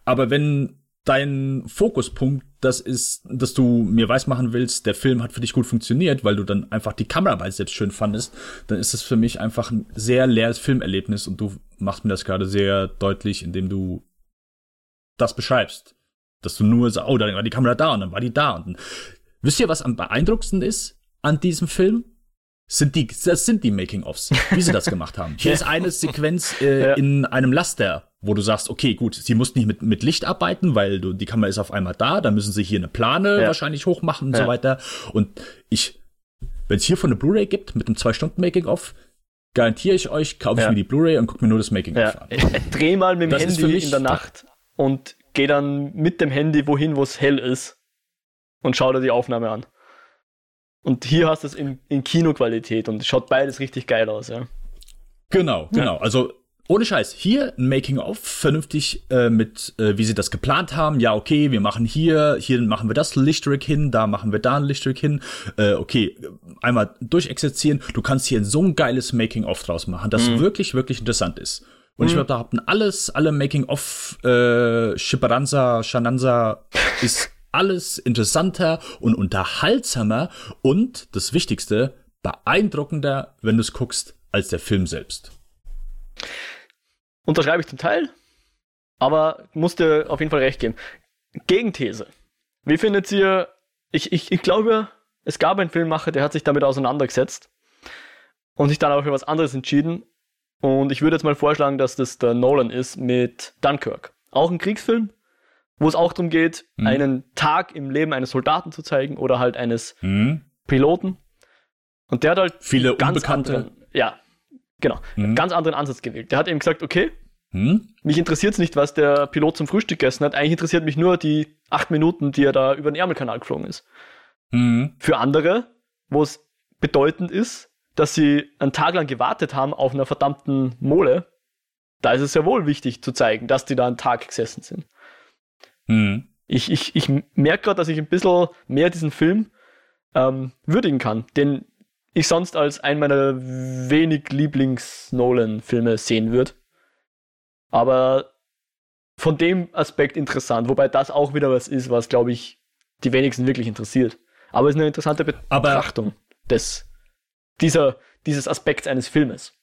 Aber wenn dein Fokuspunkt das ist, dass du mir weismachen willst, der Film hat für dich gut funktioniert, weil du dann einfach die Kameraarbeit selbst schön fandest, dann ist es für mich einfach ein sehr leeres Filmerlebnis und du machst mir das gerade sehr deutlich, indem du das beschreibst. Dass du nur sagst, oh, dann war die Kamera da und dann war die da und Wisst ihr, was am beeindruckendsten ist an diesem Film? Sind die, das sind die Making-ofs, wie sie das gemacht haben. (laughs) Hier ist eine Sequenz äh, ja. in einem Laster, wo du sagst, okay, gut, sie mussten nicht mit, mit Licht arbeiten, weil du, die Kamera ist auf einmal da, dann müssen sie hier eine Plane ja. wahrscheinlich hochmachen und ja. so weiter. Und ich, wenn es hiervon eine Blu-ray gibt mit einem zwei Stunden Making-of, garantiere ich euch, kaufe ich mir die Blu-ray und gucke mir nur das Making-of an. Dreh mal mit dem das Handy in der Nacht und gehe dann mit dem Handy wohin, wo es hell ist und schau dir die Aufnahme an. Und hier hast du es in, in Kinoqualität und schaut beides richtig geil aus, ja. Genau, genau. Ja. Also ohne Scheiß, hier ein Making-of, vernünftig äh, mit, äh, wie sie das geplant haben. Ja, okay, wir machen hier, hier machen wir das Lichtrig hin, da machen wir da ein Lichtrig hin. Äh, okay, einmal durchexerzieren. Du kannst hier so ein geiles Making-of draus machen, das mhm. wirklich, wirklich interessant ist. Und mhm. ich glaube, da hatten alles, alle Making-of, äh, Schipperanza, Shananza (laughs) ist alles interessanter und unterhaltsamer und das Wichtigste, beeindruckender, wenn du es guckst, als der Film selbst. Unterschreibe ich zum Teil, aber musste auf jeden Fall recht geben. Gegenthese. Wie findet ihr, ich, ich, ich glaube, es gab einen Filmmacher, der hat sich damit auseinandergesetzt und sich dann auch für was anderes entschieden. Und ich würde jetzt mal vorschlagen, dass das der Nolan ist mit Dunkirk. Auch ein Kriegsfilm, wo es auch darum geht, mhm. einen Tag im Leben eines Soldaten zu zeigen oder halt eines mhm. Piloten. Und der hat halt viele ganz Unbekannte. Anderen, ja, genau, mhm. ganz anderen Ansatz gewählt. Der hat eben gesagt, okay, mhm. mich interessiert es nicht, was der Pilot zum Frühstück gegessen hat. Eigentlich interessiert mich nur die acht Minuten, die er da über den Ärmelkanal geflogen ist. Mhm. Für andere, wo es bedeutend ist, dass sie einen Tag lang gewartet haben auf einer verdammten Mole, da ist es ja wohl wichtig zu zeigen, dass die da einen Tag gesessen sind. Mhm. Ich, ich, ich merke gerade, dass ich ein bisschen mehr diesen Film ähm, würdigen kann, den ich sonst als einen meiner wenig Lieblings-Nolan-Filme sehen würde. Aber von dem Aspekt interessant, wobei das auch wieder was ist, was, glaube ich, die wenigsten wirklich interessiert. Aber es ist eine interessante Betrachtung Aber des, dieser, dieses Aspekts eines Filmes.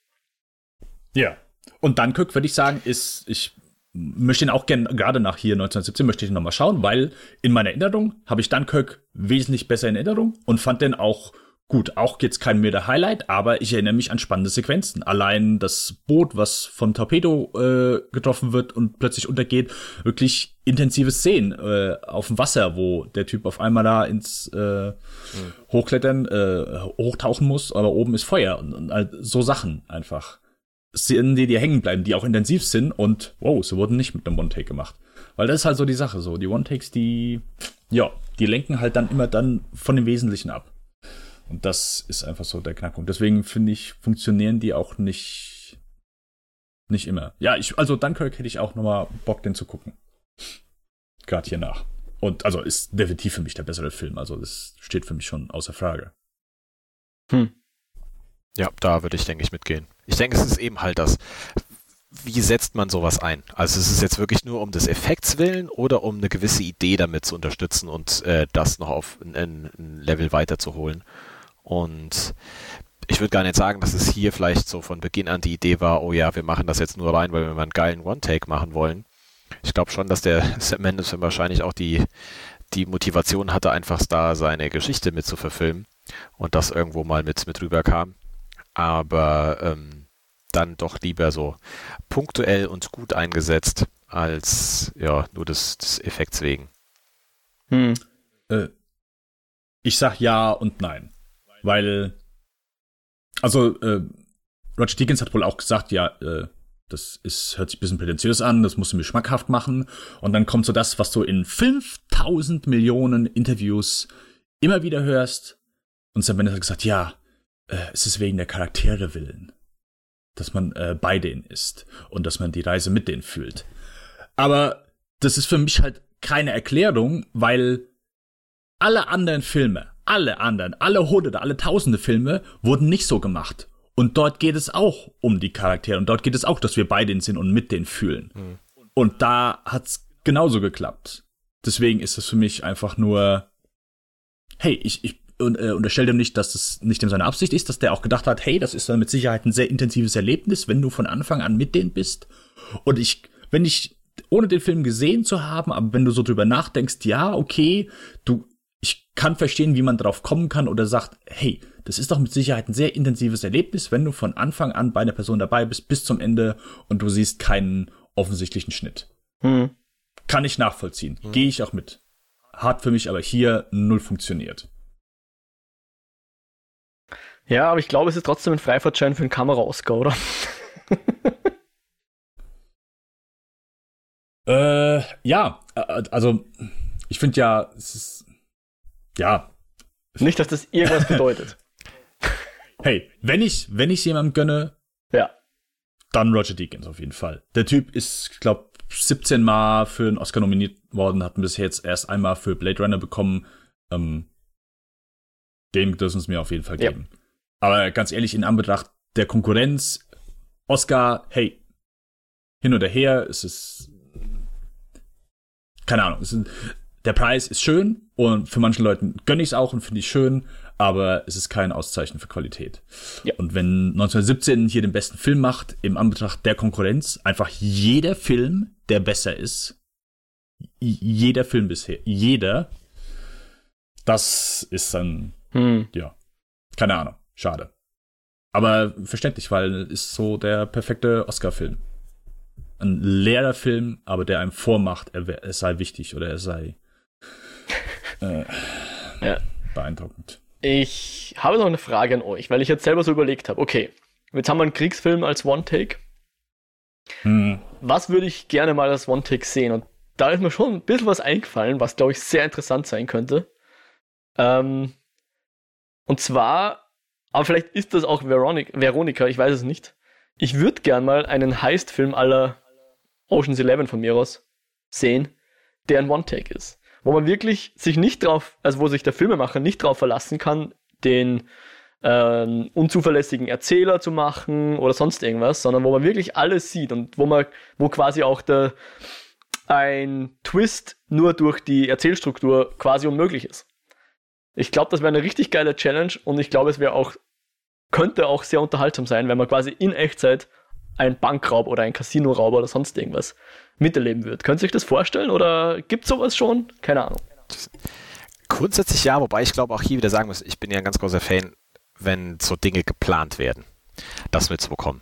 Ja. Und Dunkirk, würde ich sagen, ist, ich möchte ihn auch gerne, gerade nach hier 1917, möchte ich ihn nochmal schauen, weil in meiner Erinnerung habe ich Dunkirk wesentlich besser in Erinnerung und fand den auch gut. Auch jetzt kein mehr Highlight, aber ich erinnere mich an spannende Sequenzen. Allein das Boot, was vom Torpedo äh, getroffen wird und plötzlich untergeht, wirklich intensive Szenen äh, auf dem Wasser, wo der Typ auf einmal da ins äh, mhm. Hochklettern, äh, hochtauchen muss, aber oben ist Feuer und, und so Sachen einfach. Szenen, die dir hängen bleiben, die auch intensiv sind und wow, sie wurden nicht mit einem One-Take gemacht. Weil das ist halt so die Sache, so die One-Takes, die, ja, die lenken halt dann immer dann von dem Wesentlichen ab. Und das ist einfach so der Knackpunkt. Deswegen finde ich, funktionieren die auch nicht, nicht immer. Ja, ich, also Dunkirk hätte ich auch nochmal Bock, den zu gucken. Gerade hier nach. Und also ist definitiv für mich der bessere Film. Also das steht für mich schon außer Frage. Hm. Ja, da würde ich, denke ich, mitgehen. Ich denke, es ist eben halt das, wie setzt man sowas ein? Also ist es jetzt wirklich nur um des Effekts willen oder um eine gewisse Idee damit zu unterstützen und äh, das noch auf ein, ein Level weiterzuholen? Und ich würde gar nicht sagen, dass es hier vielleicht so von Beginn an die Idee war, oh ja, wir machen das jetzt nur rein, weil wir mal einen geilen One-Take machen wollen. Ich glaube schon, dass der (laughs) Sam Mendes wahrscheinlich auch die, die Motivation hatte, einfach da seine Geschichte mit zu verfilmen und das irgendwo mal mit, mit rüberkam. Aber ähm, dann doch lieber so punktuell und gut eingesetzt, als ja, nur des, des Effekts wegen. Hm. Äh, ich sag ja und nein. Weil, also, äh, Roger Deakins hat wohl auch gesagt, ja, äh, das ist, hört sich ein bisschen prätentiös an, das musst du mir schmackhaft machen. Und dann kommt so das, was du in 5000 Millionen Interviews immer wieder hörst. Und Sam Mendes hat gesagt, ja, äh, es ist wegen der Charaktere willen, dass man äh, bei denen ist und dass man die Reise mit denen fühlt. Aber das ist für mich halt keine Erklärung, weil alle anderen Filme alle anderen, alle hunderte, alle tausende Filme wurden nicht so gemacht. Und dort geht es auch um die Charaktere. Und dort geht es auch, dass wir bei denen sind und mit denen fühlen. Mhm. Und da hat's genauso geklappt. Deswegen ist es für mich einfach nur, hey, ich, ich und, äh, unterstelle dem nicht, dass das nicht in seiner Absicht ist, dass der auch gedacht hat, hey, das ist dann mit Sicherheit ein sehr intensives Erlebnis, wenn du von Anfang an mit denen bist. Und ich, wenn ich, ohne den Film gesehen zu haben, aber wenn du so drüber nachdenkst, ja, okay, du kann verstehen, wie man drauf kommen kann oder sagt, hey, das ist doch mit Sicherheit ein sehr intensives Erlebnis, wenn du von Anfang an bei einer Person dabei bist bis zum Ende und du siehst keinen offensichtlichen Schnitt. Hm. Kann ich nachvollziehen. Hm. Gehe ich auch mit. Hart für mich, aber hier null funktioniert. Ja, aber ich glaube, es ist trotzdem ein Freifahrtschein für einen Kamera-Oscar, oder? (laughs) äh, ja, also ich finde ja, es ist ja. Nicht, dass das irgendwas bedeutet. (laughs) hey, wenn ich, wenn ich jemandem gönne, ja. dann Roger Deakins auf jeden Fall. Der Typ ist, ich glaube, 17 Mal für einen Oscar nominiert worden, hat bisher jetzt erst einmal für Blade Runner bekommen. Ähm, den dürfen es mir auf jeden Fall geben. Ja. Aber ganz ehrlich, in Anbetracht der Konkurrenz, Oscar, hey, hin oder her, es ist keine Ahnung, es ist, der Preis ist schön und für manche Leuten gönne ich es auch und finde ich schön, aber es ist kein Auszeichen für Qualität. Ja. Und wenn 1917 hier den besten Film macht, im Anbetracht der Konkurrenz, einfach jeder Film, der besser ist, jeder Film bisher, jeder, das ist dann, hm. ja, keine Ahnung, schade. Aber verständlich, weil es ist so der perfekte Oscar-Film. Ein leerer Film, aber der einem vormacht, er, er sei wichtig oder er sei äh, ja. Beeindruckend. Ich habe noch eine Frage an euch, weil ich jetzt selber so überlegt habe, okay, jetzt haben wir einen Kriegsfilm als One-Take. Hm. Was würde ich gerne mal als One-Take sehen? Und da ist mir schon ein bisschen was eingefallen, was, glaube ich, sehr interessant sein könnte. Ähm, und zwar, aber vielleicht ist das auch Veronica, Veronica ich weiß es nicht. Ich würde gern mal einen Heist-Film aller Ocean's Eleven von mir aus sehen, der ein One-Take ist wo man wirklich sich nicht drauf, also wo sich der Filmemacher nicht drauf verlassen kann, den ähm, unzuverlässigen Erzähler zu machen oder sonst irgendwas, sondern wo man wirklich alles sieht und wo man, wo quasi auch der ein Twist nur durch die Erzählstruktur quasi unmöglich ist. Ich glaube, das wäre eine richtig geile Challenge und ich glaube, es wäre auch, könnte auch sehr unterhaltsam sein, wenn man quasi in Echtzeit ein Bankraub oder ein Casinoraub oder sonst irgendwas miterleben wird. Könnt ihr euch das vorstellen oder gibt es sowas schon? Keine Ahnung. Grundsätzlich ja, wobei ich glaube auch hier wieder sagen muss, ich bin ja ein ganz großer Fan, wenn so Dinge geplant werden, das mitzubekommen.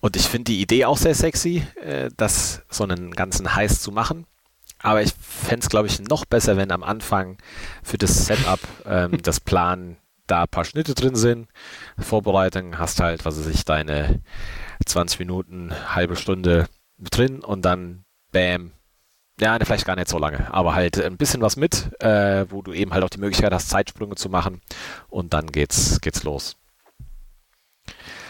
Und ich finde die Idee auch sehr sexy, äh, das so einen ganzen Heiß zu machen. Aber ich fände es, glaube ich, noch besser, wenn am Anfang für das Setup ähm, (laughs) das Plan da ein paar Schnitte drin sind. Vorbereitung hast halt, was weiß ich, deine 20 Minuten, halbe Stunde drin und dann bam. Ja, ne, vielleicht gar nicht so lange, aber halt ein bisschen was mit, äh, wo du eben halt auch die Möglichkeit hast, Zeitsprünge zu machen und dann geht's, geht's los.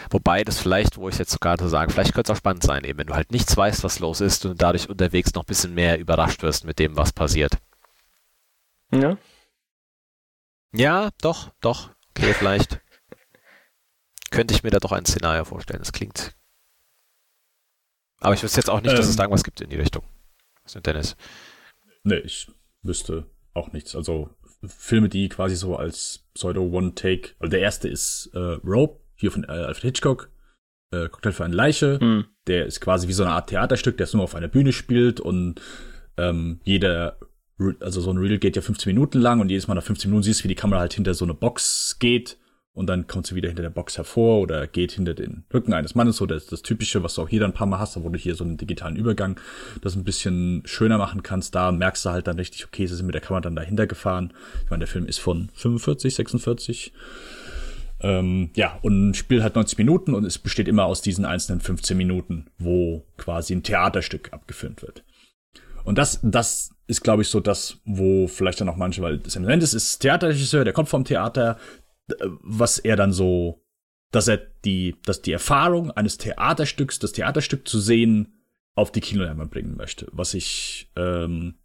Wobei das vielleicht, wo ich jetzt sogar zu sagen, vielleicht könnte es auch spannend sein, eben wenn du halt nichts weißt, was los ist und dadurch unterwegs noch ein bisschen mehr überrascht wirst mit dem, was passiert. Ja. Ja, doch, doch. Okay, (laughs) vielleicht könnte ich mir da doch ein Szenario vorstellen. Das klingt. Aber ich wüsste jetzt auch nicht, dass es da ähm. irgendwas gibt in die Richtung. Was ist denn Dennis? Nee, ich wüsste auch nichts. Also Filme, die quasi so als Pseudo-One-Take, also der erste ist äh, Rope, hier von äh, Alfred Hitchcock, äh, Cocktail für eine Leiche. Mhm. Der ist quasi wie so eine Art Theaterstück, der es nur auf einer Bühne spielt und ähm, jeder, also so ein Reel geht ja 15 Minuten lang und jedes Mal nach 15 Minuten siehst du, wie die Kamera halt hinter so eine Box geht und dann kommt sie wieder hinter der Box hervor oder geht hinter den Rücken eines Mannes, so das, das Typische, was du auch hier dann ein paar Mal hast, wo du hier so einen digitalen Übergang das ein bisschen schöner machen kannst. Da merkst du halt dann richtig, okay, sie sind mit der Kamera dann dahinter gefahren. Ich meine, der Film ist von 45, 46. Ähm, ja, und spielt halt 90 Minuten und es besteht immer aus diesen einzelnen 15 Minuten, wo quasi ein Theaterstück abgefilmt wird. Und das, das ist, glaube ich, so das, wo vielleicht dann auch manche, weil Sam Mendes ist Theaterregisseur, der kommt vom Theater, was er dann so, dass er die, dass die Erfahrung eines Theaterstücks, das Theaterstück zu sehen, auf die Kinoleinwand bringen möchte. Was ich, ähm,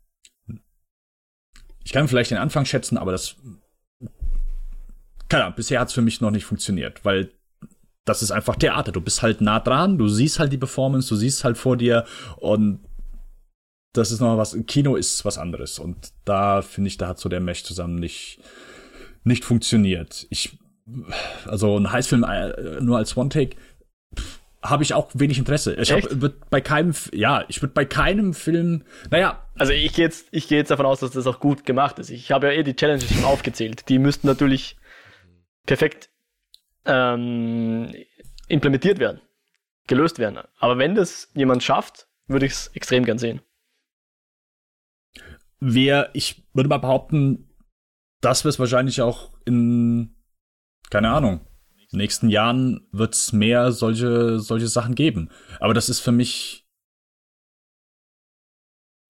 ich kann vielleicht den Anfang schätzen, aber das, keine Ahnung, bisher hat es für mich noch nicht funktioniert, weil das ist einfach Theater. Du bist halt nah dran, du siehst halt die Performance, du siehst halt vor dir und das ist noch was. Kino ist was anderes und da finde ich, da hat so der Mesh zusammen nicht nicht funktioniert. Ich, also ein Heißfilm äh, nur als One-Take habe ich auch wenig Interesse. Ich hab, bei keinem, ja, ich würde bei keinem Film, naja. Also ich gehe jetzt, ich gehe jetzt davon aus, dass das auch gut gemacht ist. Ich habe ja eh die Challenges schon aufgezählt. Die müssten natürlich perfekt ähm, implementiert werden, gelöst werden. Aber wenn das jemand schafft, würde ich es extrem gern sehen. Wer, ich würde mal behaupten, das wird wahrscheinlich auch in, keine Ahnung, nächsten Jahren wird es mehr solche, solche Sachen geben. Aber das ist für mich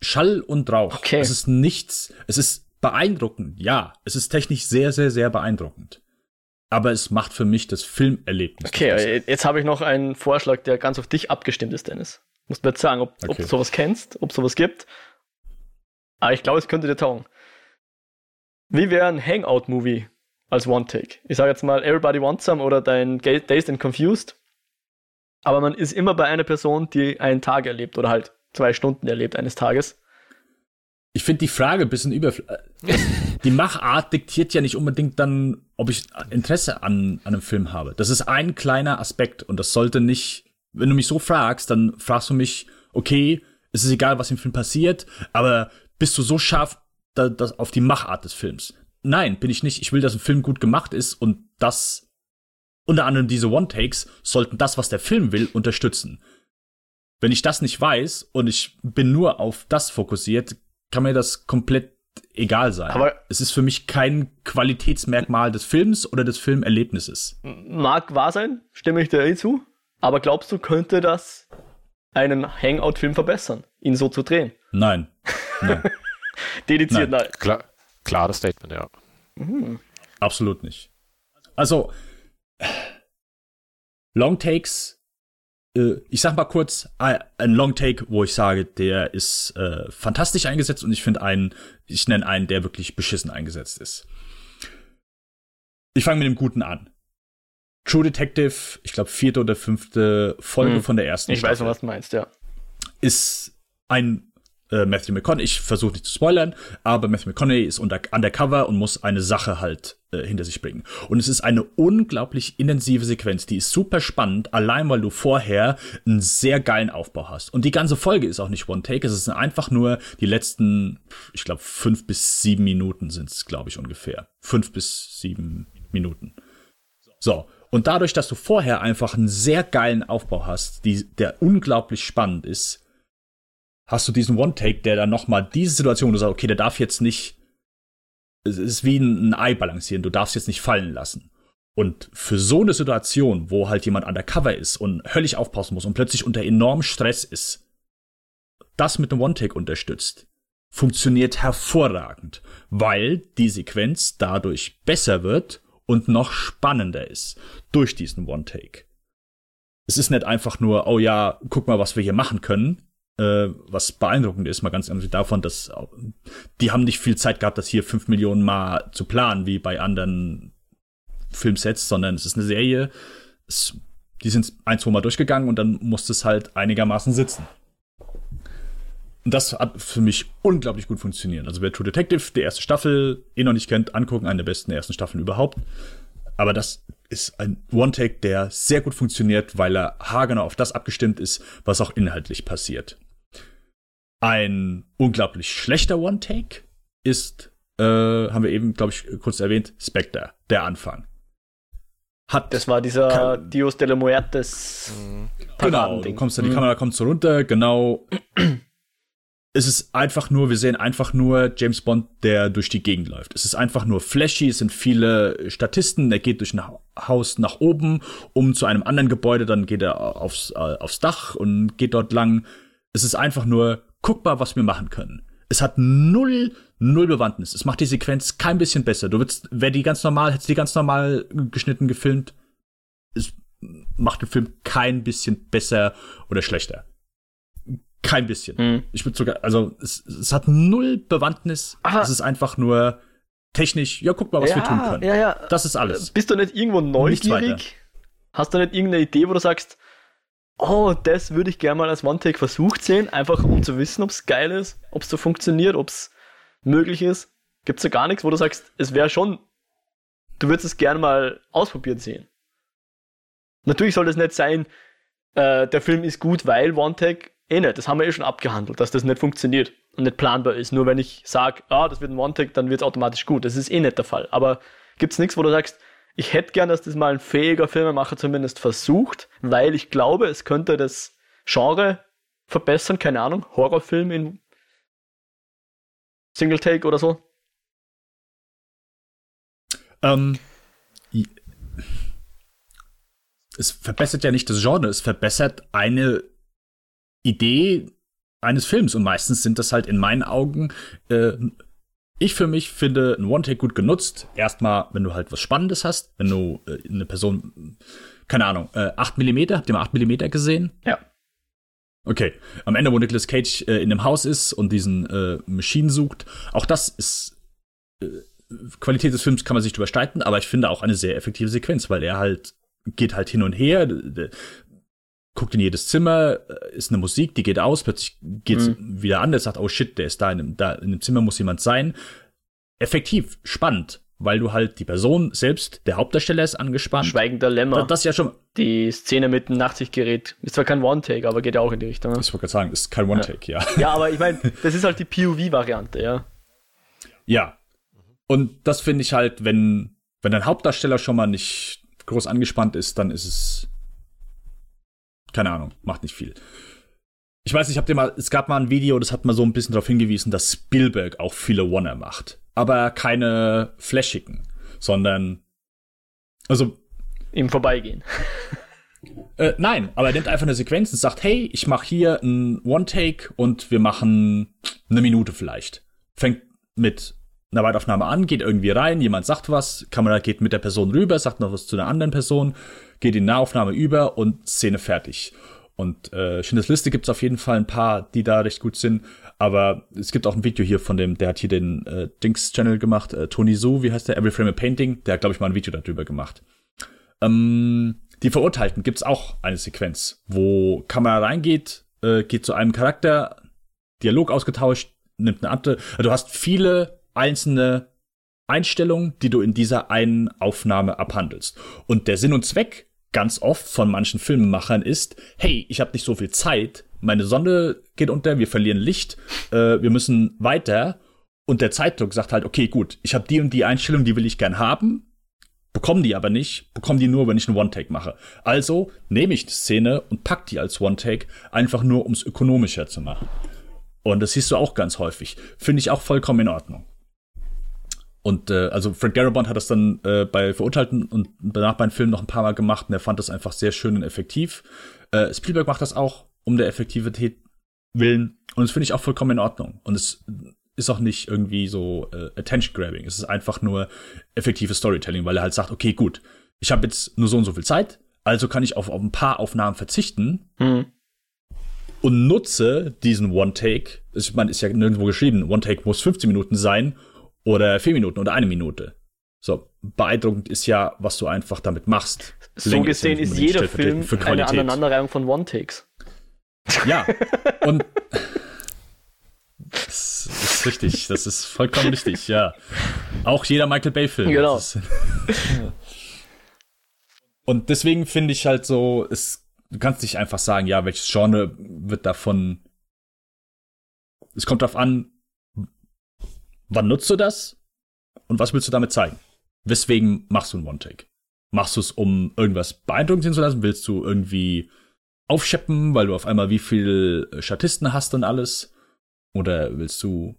Schall und Rauch. Okay. Es ist nichts, es ist beeindruckend, ja. Es ist technisch sehr, sehr, sehr beeindruckend. Aber es macht für mich das Filmerlebnis. Okay, aus. jetzt habe ich noch einen Vorschlag, der ganz auf dich abgestimmt ist, Dennis. Musst mir jetzt sagen, ob, okay. ob du sowas kennst, ob es sowas gibt. Aber ich glaube, es könnte dir taugen. Wie wäre ein Hangout-Movie als One-Take? Ich sage jetzt mal Everybody Wants Some oder dein Dazed and Confused. Aber man ist immer bei einer Person, die einen Tag erlebt oder halt zwei Stunden erlebt eines Tages. Ich finde die Frage ein bisschen über. (laughs) die Machart diktiert ja nicht unbedingt dann, ob ich Interesse an, an einem Film habe. Das ist ein kleiner Aspekt und das sollte nicht. Wenn du mich so fragst, dann fragst du mich, okay, es ist egal, was im Film passiert, aber bist du so scharf da, das, auf die Machart des Films. Nein, bin ich nicht. Ich will, dass ein Film gut gemacht ist und das, unter anderem diese One-Takes, sollten das, was der Film will, unterstützen. Wenn ich das nicht weiß und ich bin nur auf das fokussiert, kann mir das komplett egal sein. Aber es ist für mich kein Qualitätsmerkmal des Films oder des Filmerlebnisses. Mag wahr sein, stimme ich dir eh zu. Aber glaubst du, könnte das einen Hangout-Film verbessern, ihn so zu drehen? Nein. Nein. (laughs) Dediziert nein. nein. Klar, klares Statement, ja. Mhm. Absolut nicht. Also, Long Takes, äh, ich sag mal kurz, ein Long Take, wo ich sage, der ist äh, fantastisch eingesetzt und ich finde einen, ich nenne einen, der wirklich beschissen eingesetzt ist. Ich fange mit dem Guten an. True Detective, ich glaube vierte oder fünfte Folge hm. von der ersten. Ich Staffel, weiß, was du meinst, ja. Ist ein äh, Matthew McConaughey, ich versuche nicht zu spoilern, aber Matthew McConaughey ist unter, undercover und muss eine Sache halt äh, hinter sich bringen. Und es ist eine unglaublich intensive Sequenz, die ist super spannend, allein weil du vorher einen sehr geilen Aufbau hast. Und die ganze Folge ist auch nicht One-Take, es sind einfach nur die letzten, ich glaube, fünf bis sieben Minuten sind es, glaube ich, ungefähr. Fünf bis sieben Minuten. So, und dadurch, dass du vorher einfach einen sehr geilen Aufbau hast, die, der unglaublich spannend ist, hast du diesen One-Take, der dann nochmal diese Situation, du sagst, okay, der darf jetzt nicht, es ist wie ein, Ei balancieren, du darfst jetzt nicht fallen lassen. Und für so eine Situation, wo halt jemand undercover ist und höllisch aufpassen muss und plötzlich unter enormem Stress ist, das mit einem One-Take unterstützt, funktioniert hervorragend, weil die Sequenz dadurch besser wird und noch spannender ist durch diesen One-Take. Es ist nicht einfach nur, oh ja, guck mal, was wir hier machen können, was beeindruckend ist, mal ganz ehrlich davon, dass die haben nicht viel Zeit gehabt, das hier fünf Millionen Mal zu planen, wie bei anderen Filmsets, sondern es ist eine Serie. Es, die sind ein, zwei Mal durchgegangen und dann musste es halt einigermaßen sitzen. Und das hat für mich unglaublich gut funktioniert. Also wer True Detective, die erste Staffel, eh noch nicht kennt, angucken, eine der besten ersten Staffeln überhaupt. Aber das ist ein One-Take, der sehr gut funktioniert, weil er haargenau auf das abgestimmt ist, was auch inhaltlich passiert. Ein unglaublich schlechter One-Take ist, äh, haben wir eben, glaube ich, kurz erwähnt, Spectre, der Anfang. Hat das war dieser kann, Dios de la Muertes. Mhm. Genau, du kommst da, die mhm. Kamera kommt so runter, genau. (clears throat) es ist einfach nur, wir sehen einfach nur James Bond, der durch die Gegend läuft. Es ist einfach nur flashy, es sind viele Statisten, er geht durch ein Haus nach oben, um zu einem anderen Gebäude, dann geht er aufs, äh, aufs Dach und geht dort lang. Es ist einfach nur guck mal, was wir machen können. Es hat null, null Bewandtnis. Es macht die Sequenz kein bisschen besser. Du würdest, wer die ganz normal, hättest die ganz normal geschnitten, gefilmt, es macht den Film kein bisschen besser oder schlechter. Kein bisschen. Mhm. Ich würde sogar, also es, es, hat null Bewandtnis. Aha. Es ist einfach nur technisch, ja, guck mal, was ja, wir tun können. Ja, ja. Das ist alles. Bist du nicht irgendwo neugierig? Hast du nicht irgendeine Idee, wo du sagst, oh, das würde ich gerne mal als One-Take versucht sehen, einfach um zu wissen, ob es geil ist, ob es so funktioniert, ob es möglich ist. Gibt es da gar nichts, wo du sagst, es wäre schon, du würdest es gerne mal ausprobiert sehen. Natürlich soll es nicht sein, äh, der Film ist gut, weil One-Take, eh nicht, das haben wir eh schon abgehandelt, dass das nicht funktioniert und nicht planbar ist. Nur wenn ich sage, ah, das wird ein One-Take, dann wird es automatisch gut. Das ist eh nicht der Fall. Aber gibt es nichts, wo du sagst, ich hätte gern, dass das mal ein fähiger Filmemacher zumindest versucht, weil ich glaube, es könnte das Genre verbessern, keine Ahnung, Horrorfilm in Single Take oder so. Ähm, es verbessert ja nicht das Genre, es verbessert eine Idee eines Films und meistens sind das halt in meinen Augen äh, ich für mich finde ein One-Take gut genutzt. Erstmal, wenn du halt was Spannendes hast, wenn du äh, eine Person, keine Ahnung, äh, 8 mm, habt ihr mal 8 mm gesehen? Ja. Okay, am Ende, wo Nicolas Cage äh, in einem Haus ist und diesen äh, Maschinen sucht, auch das ist äh, Qualität des Films kann man sich überstreiten, aber ich finde auch eine sehr effektive Sequenz, weil er halt geht halt hin und her, guckt in jedes Zimmer, äh, ist eine Musik, die geht aus, plötzlich geht's mhm. wieder an, der sagt, oh shit, der ist da in, einem, da in dem Zimmer muss jemand sein. Effektiv, spannend, weil du halt die Person selbst, der Hauptdarsteller ist angespannt. Schweigender Lämmer. Das, das ja schon. Die Szene mit dem Nachtsichtgerät ist zwar kein One-Take, aber geht ja auch in die Richtung. Ne? Ich wollte gerade sagen, ist kein One-Take, ja. ja. Ja, aber ich meine, (laughs) das ist halt die POV-Variante, ja. Ja. Und das finde ich halt, wenn, wenn dein Hauptdarsteller schon mal nicht groß angespannt ist, dann ist es keine Ahnung, macht nicht viel. Ich weiß nicht, habt ihr mal, es gab mal ein Video, das hat mal so ein bisschen darauf hingewiesen, dass Spielberg auch viele Warner macht. Aber keine flashigen, sondern, also. Im Vorbeigehen. Äh, nein, aber er nimmt einfach eine Sequenz und sagt, hey, ich mache hier ein One-Take und wir machen eine Minute vielleicht. Fängt mit einer Weitaufnahme an, geht irgendwie rein, jemand sagt was, Kamera geht mit der Person rüber, sagt noch was zu einer anderen Person, geht in Nahaufnahme über und Szene fertig. Und äh, Schindlers Liste gibt's auf jeden Fall ein paar, die da recht gut sind. Aber es gibt auch ein Video hier von dem, der hat hier den äh, Dings-Channel gemacht, äh, Tony Su, wie heißt der? Every Frame a Painting. Der hat, glaube ich, mal ein Video darüber gemacht. Ähm, die Verurteilten gibt's auch eine Sequenz, wo Kamera reingeht, äh, geht zu einem Charakter, Dialog ausgetauscht, nimmt eine andere. Also du hast viele einzelne Einstellungen, die du in dieser einen Aufnahme abhandelst. Und der Sinn und Zweck ganz oft von manchen Filmemachern ist, hey, ich habe nicht so viel Zeit, meine Sonne geht unter, wir verlieren Licht, äh, wir müssen weiter. Und der Zeitdruck sagt halt, okay, gut, ich habe die und die Einstellung, die will ich gern haben, bekommen die aber nicht, bekommen die nur, wenn ich einen One-Take mache. Also nehme ich die Szene und pack die als One-Take, einfach nur, um es ökonomischer zu machen. Und das siehst du auch ganz häufig. Finde ich auch vollkommen in Ordnung. Und äh, also Frank Darabont hat das dann äh, bei Verurteilten und danach beim Film noch ein paar Mal gemacht und er fand das einfach sehr schön und effektiv. Äh, Spielberg macht das auch um der Effektivität willen und das finde ich auch vollkommen in Ordnung. Und es ist auch nicht irgendwie so äh, Attention Grabbing. Es ist einfach nur effektives Storytelling, weil er halt sagt, okay, gut, ich habe jetzt nur so und so viel Zeit, also kann ich auf, auf ein paar Aufnahmen verzichten mhm. und nutze diesen One-Take. Ich meine, ist ja nirgendwo geschrieben, One-Take muss 15 Minuten sein oder 4 Minuten oder eine Minute. So, beeindruckend ist ja, was du einfach damit machst. So Länge gesehen ist, ist jeder Film eine Aneinanderreihung von One-Takes. Ja, (laughs) und das ist richtig, das ist vollkommen richtig, ja. Auch jeder Michael Bay-Film. Genau. Ist, und deswegen finde ich halt so, es, du kannst nicht einfach sagen, ja, welches Genre wird davon. Es kommt darauf an, wann nutzt du das und was willst du damit zeigen? Weswegen machst du ein One-Take? Machst du es, um irgendwas beeindruckend sehen zu lassen? Willst du irgendwie aufscheppen, weil du auf einmal wie viel Statisten hast und alles? Oder willst du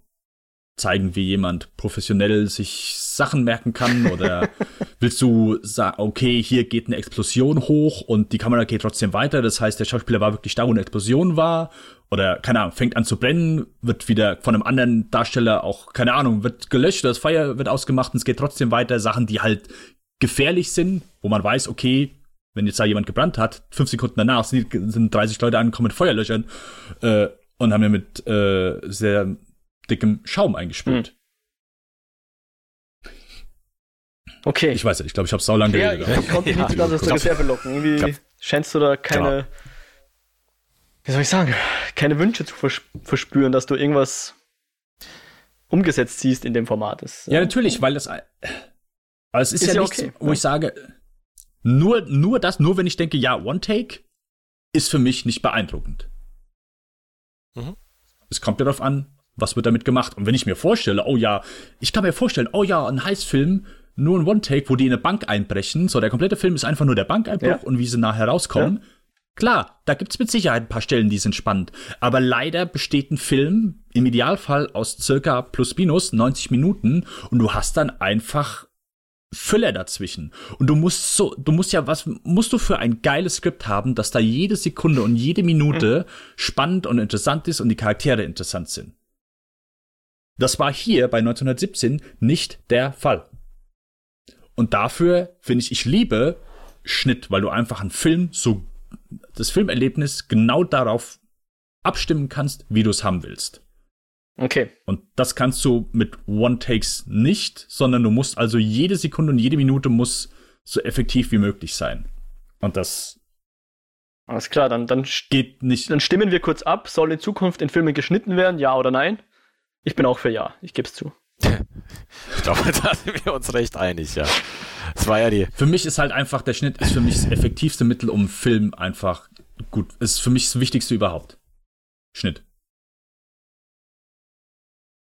zeigen, wie jemand professionell sich Sachen merken kann? Oder (laughs) willst du sagen, okay, hier geht eine Explosion hoch und die Kamera geht trotzdem weiter? Das heißt, der Schauspieler war wirklich da, wo eine Explosion war? Oder, keine Ahnung, fängt an zu brennen, wird wieder von einem anderen Darsteller auch, keine Ahnung, wird gelöscht, das Feuer wird ausgemacht und es geht trotzdem weiter. Sachen, die halt gefährlich sind, wo man weiß, okay, wenn jetzt da jemand gebrannt hat, fünf Sekunden danach sind, sind 30 Leute angekommen mit Feuerlöchern äh, und haben ja mit äh, sehr dickem Schaum eingespült. Hm. Okay. Ich weiß nicht, ich glaube, ich habe saulang ja, geredet. Ich konnte ja, nicht ganz aus der Reserve locken. Irgendwie ja. scheinst du da keine, genau. wie soll ich sagen, keine Wünsche zu vers verspüren, dass du irgendwas umgesetzt siehst in dem Format. Das, ja, natürlich, weil das, aber es ist, ist ja, ja nichts, okay, wo ich sage, nur, nur das, nur wenn ich denke, ja, One Take ist für mich nicht beeindruckend. Mhm. Es kommt ja darauf an, was wird damit gemacht. Und wenn ich mir vorstelle, oh ja, ich kann mir vorstellen, oh ja, ein Heißfilm, nur ein One-Take, wo die in eine Bank einbrechen. So, der komplette Film ist einfach nur der Bankeinbruch ja. und wie sie nachher rauskommen. Ja. Klar, da gibt's mit Sicherheit ein paar Stellen, die sind spannend. Aber leider besteht ein Film im Idealfall aus circa plus minus 90 Minuten und du hast dann einfach Füller dazwischen. Und du musst so, du musst ja, was musst du für ein geiles Skript haben, dass da jede Sekunde und jede Minute mhm. spannend und interessant ist und die Charaktere interessant sind. Das war hier bei 1917 nicht der Fall. Und dafür finde ich, ich liebe Schnitt, weil du einfach einen Film so, das Filmerlebnis genau darauf abstimmen kannst, wie du es haben willst. Okay. Und das kannst du mit One-Takes nicht, sondern du musst also jede Sekunde und jede Minute muss so effektiv wie möglich sein. Und das alles klar, dann, dann geht nicht. Dann stimmen wir kurz ab. Soll in Zukunft in Filmen geschnitten werden, ja oder nein? Ich bin auch für ja, ich gebe es zu. (laughs) ich glaube, da sind wir uns recht einig, ja. Das war ja die. Für mich ist halt einfach, der Schnitt ist für mich das effektivste Mittel, um Film einfach gut. Ist für mich das Wichtigste überhaupt. Schnitt.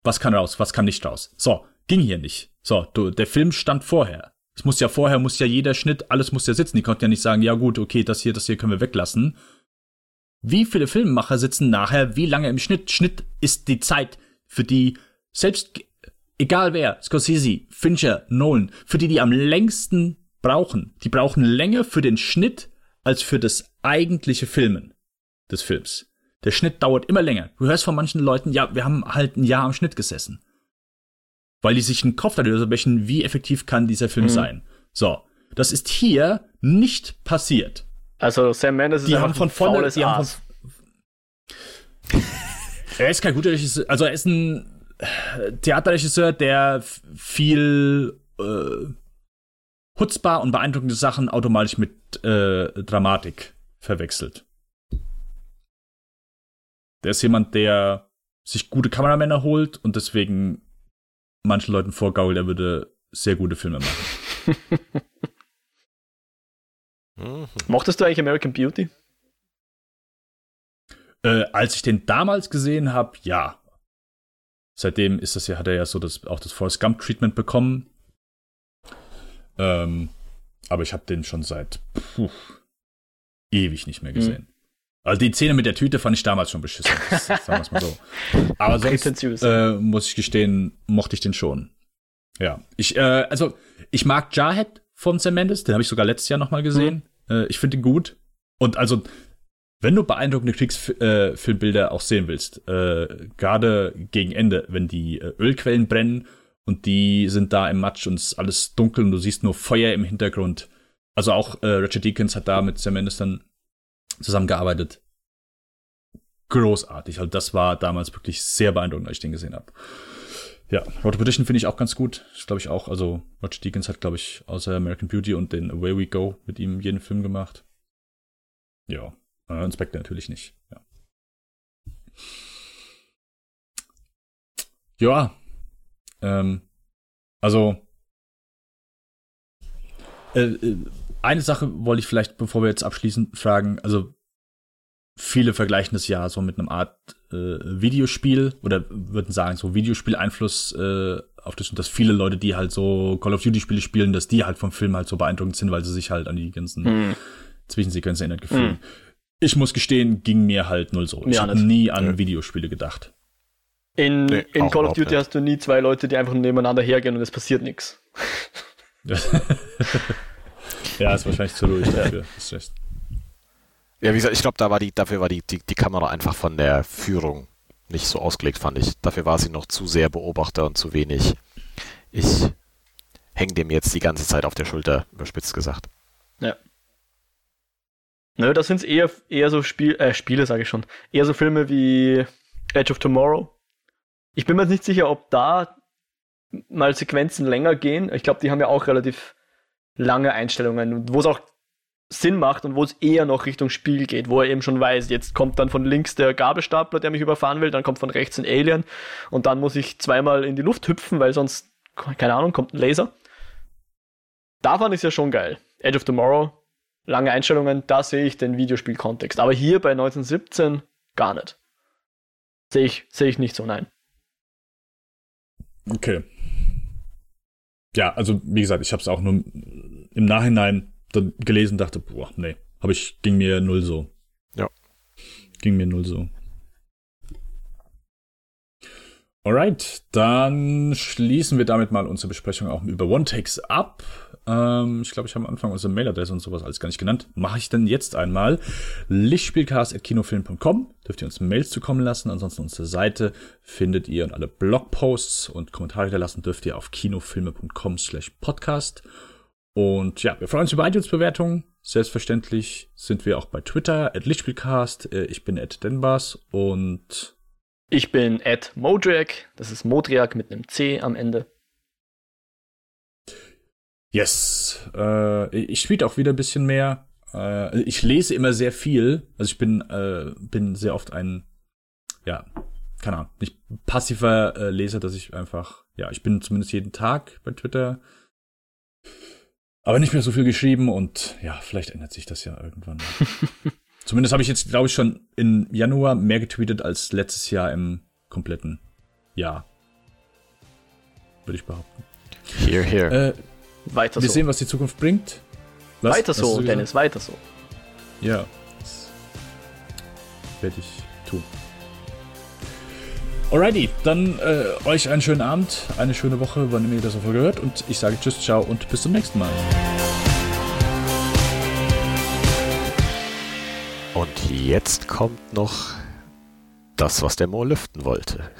Was kann raus, was kann nicht raus? So, ging hier nicht. So, du, der Film stand vorher. Es muss ja vorher, muss ja jeder Schnitt, alles muss ja sitzen. Die konnten ja nicht sagen, ja gut, okay, das hier, das hier können wir weglassen. Wie viele Filmemacher sitzen nachher wie lange im Schnitt? Schnitt ist die Zeit, für die selbst, egal wer, Scorsese, Fincher, Nolan, für die die am längsten brauchen. Die brauchen länger für den Schnitt als für das eigentliche Filmen des Films. Der Schnitt dauert immer länger. Du hörst von manchen Leuten, ja, wir haben halt ein Jahr am Schnitt gesessen. Weil die sich einen Kopf darüber brechen, wie effektiv kann dieser Film mhm. sein. So. Das ist hier nicht passiert. Also Sam Mendes ist die haben von vorne, die haben von, er ist kein guter Regisseur, also er ist ein Theaterregisseur, der viel äh, hutzbar und beeindruckende Sachen automatisch mit äh, Dramatik verwechselt. Der ist jemand, der sich gute Kameramänner holt und deswegen manchen Leuten vorgault, er würde sehr gute Filme machen. (laughs) Mochtest du eigentlich American Beauty? Äh, als ich den damals gesehen habe, ja. Seitdem ist das ja, hat er ja so das, auch das Forrest Gump Treatment bekommen. Ähm, aber ich habe den schon seit puh, ewig nicht mehr gesehen. Mhm. Also die Szene mit der Tüte fand ich damals schon beschissen. (laughs) sagen wir es mal so. Aber sonst äh, muss ich gestehen, mochte ich den schon. Ja, ich äh, also ich mag Jarhead von Sam Mendes, den habe ich sogar letztes Jahr noch mal gesehen. Mhm. Äh, ich finde ihn gut. Und also wenn du beeindruckende Kriegsfilmbilder äh, auch sehen willst, äh, gerade gegen Ende, wenn die äh, Ölquellen brennen und die sind da im Matsch und es ist alles dunkel und du siehst nur Feuer im Hintergrund. Also auch äh, Richard Deakins hat da mit Sam dann zusammengearbeitet. Großartig. Also das war damals wirklich sehr beeindruckend, als ich den gesehen habe. Ja, Road Petition finde ich auch ganz gut. Ich glaube ich auch. Also Roger Deakins hat, glaube ich, außer American Beauty und den Away We Go mit ihm jeden Film gemacht. Ja, äh, Inspector natürlich nicht. Ja. Ja. Ähm, also äh, äh, eine Sache wollte ich vielleicht, bevor wir jetzt abschließen, fragen. Also viele vergleichen das ja so mit einem Art äh, Videospiel oder würden sagen, so Videospiel-Einfluss äh, auf das und dass viele Leute, die halt so Call of Duty-Spiele spielen, dass die halt vom Film halt so beeindruckend sind, weil sie sich halt an die ganzen mm. Zwischensequenzen erinnert gefühlt. Mm. Ich muss gestehen, ging mir halt null so. ich habe nie an ja. Videospiele gedacht. In, nee, in Call of Duty hast du nie zwei Leute, die einfach nebeneinander hergehen und es passiert nichts. (laughs) ja, ist wahrscheinlich zu ruhig dafür. Ja. Ja, wie gesagt, ich glaube, da war die, dafür war die, die, die Kamera einfach von der Führung nicht so ausgelegt, fand ich. Dafür war sie noch zu sehr Beobachter und zu wenig. Ich hänge dem jetzt die ganze Zeit auf der Schulter, überspitzt gesagt. Ja. Nö, das sind eher, eher so Spiel, äh, Spiele, sage ich schon. Eher so Filme wie Edge of Tomorrow. Ich bin mir jetzt nicht sicher, ob da mal Sequenzen länger gehen. Ich glaube, die haben ja auch relativ lange Einstellungen, wo es auch Sinn macht und wo es eher noch Richtung Spiel geht, wo er eben schon weiß, jetzt kommt dann von links der Gabelstapler, der mich überfahren will, dann kommt von rechts ein Alien und dann muss ich zweimal in die Luft hüpfen, weil sonst, keine Ahnung, kommt ein Laser. Da fand ich es ja schon geil. Edge of Tomorrow, lange Einstellungen, da sehe ich den Videospielkontext. Aber hier bei 1917 gar nicht. Sehe ich, sehe ich nicht so, nein. Okay. Ja, also wie gesagt, ich habe es auch nur im Nachhinein dann gelesen dachte, boah, nee, habe ich, ging mir null so. Ja. Ging mir null so. Alright, dann schließen wir damit mal unsere Besprechung auch über One-Takes ab. Ähm, ich glaube, ich habe am Anfang unsere Mailadresse und sowas alles gar nicht genannt. Mache ich denn jetzt einmal. Lichtspielcast.kinofilm.com dürft ihr uns Mails zukommen lassen. Ansonsten unsere Seite findet ihr und alle Blogposts und Kommentare hinterlassen dürft ihr auf kinofilme.com slash podcast. Und ja, wir freuen uns über iTunes-Bewertungen. Selbstverständlich sind wir auch bei Twitter, at Lichtspielcast. Äh, ich bin at Denbas und ich bin at Modriak. Das ist Modriak mit einem C am Ende. Yes. Äh, ich tweet auch wieder ein bisschen mehr. Äh, ich lese immer sehr viel. Also ich bin, äh, bin sehr oft ein, ja, keine Ahnung, nicht passiver äh, Leser, dass ich einfach, ja, ich bin zumindest jeden Tag bei Twitter aber nicht mehr so viel geschrieben und ja, vielleicht ändert sich das ja irgendwann. (laughs) Zumindest habe ich jetzt, glaube ich, schon im Januar mehr getweetet als letztes Jahr im kompletten Jahr. Würde ich behaupten. Here, here. Äh, weiter wir so. sehen, was die Zukunft bringt. Was? Weiter so, Dennis, weiter so. Ja. Das werde ich tun. Alrighty, dann äh, euch einen schönen Abend, eine schöne Woche, wann ihr das auf gehört. Und ich sage Tschüss, ciao und bis zum nächsten Mal. Und jetzt kommt noch das, was der Mo lüften wollte.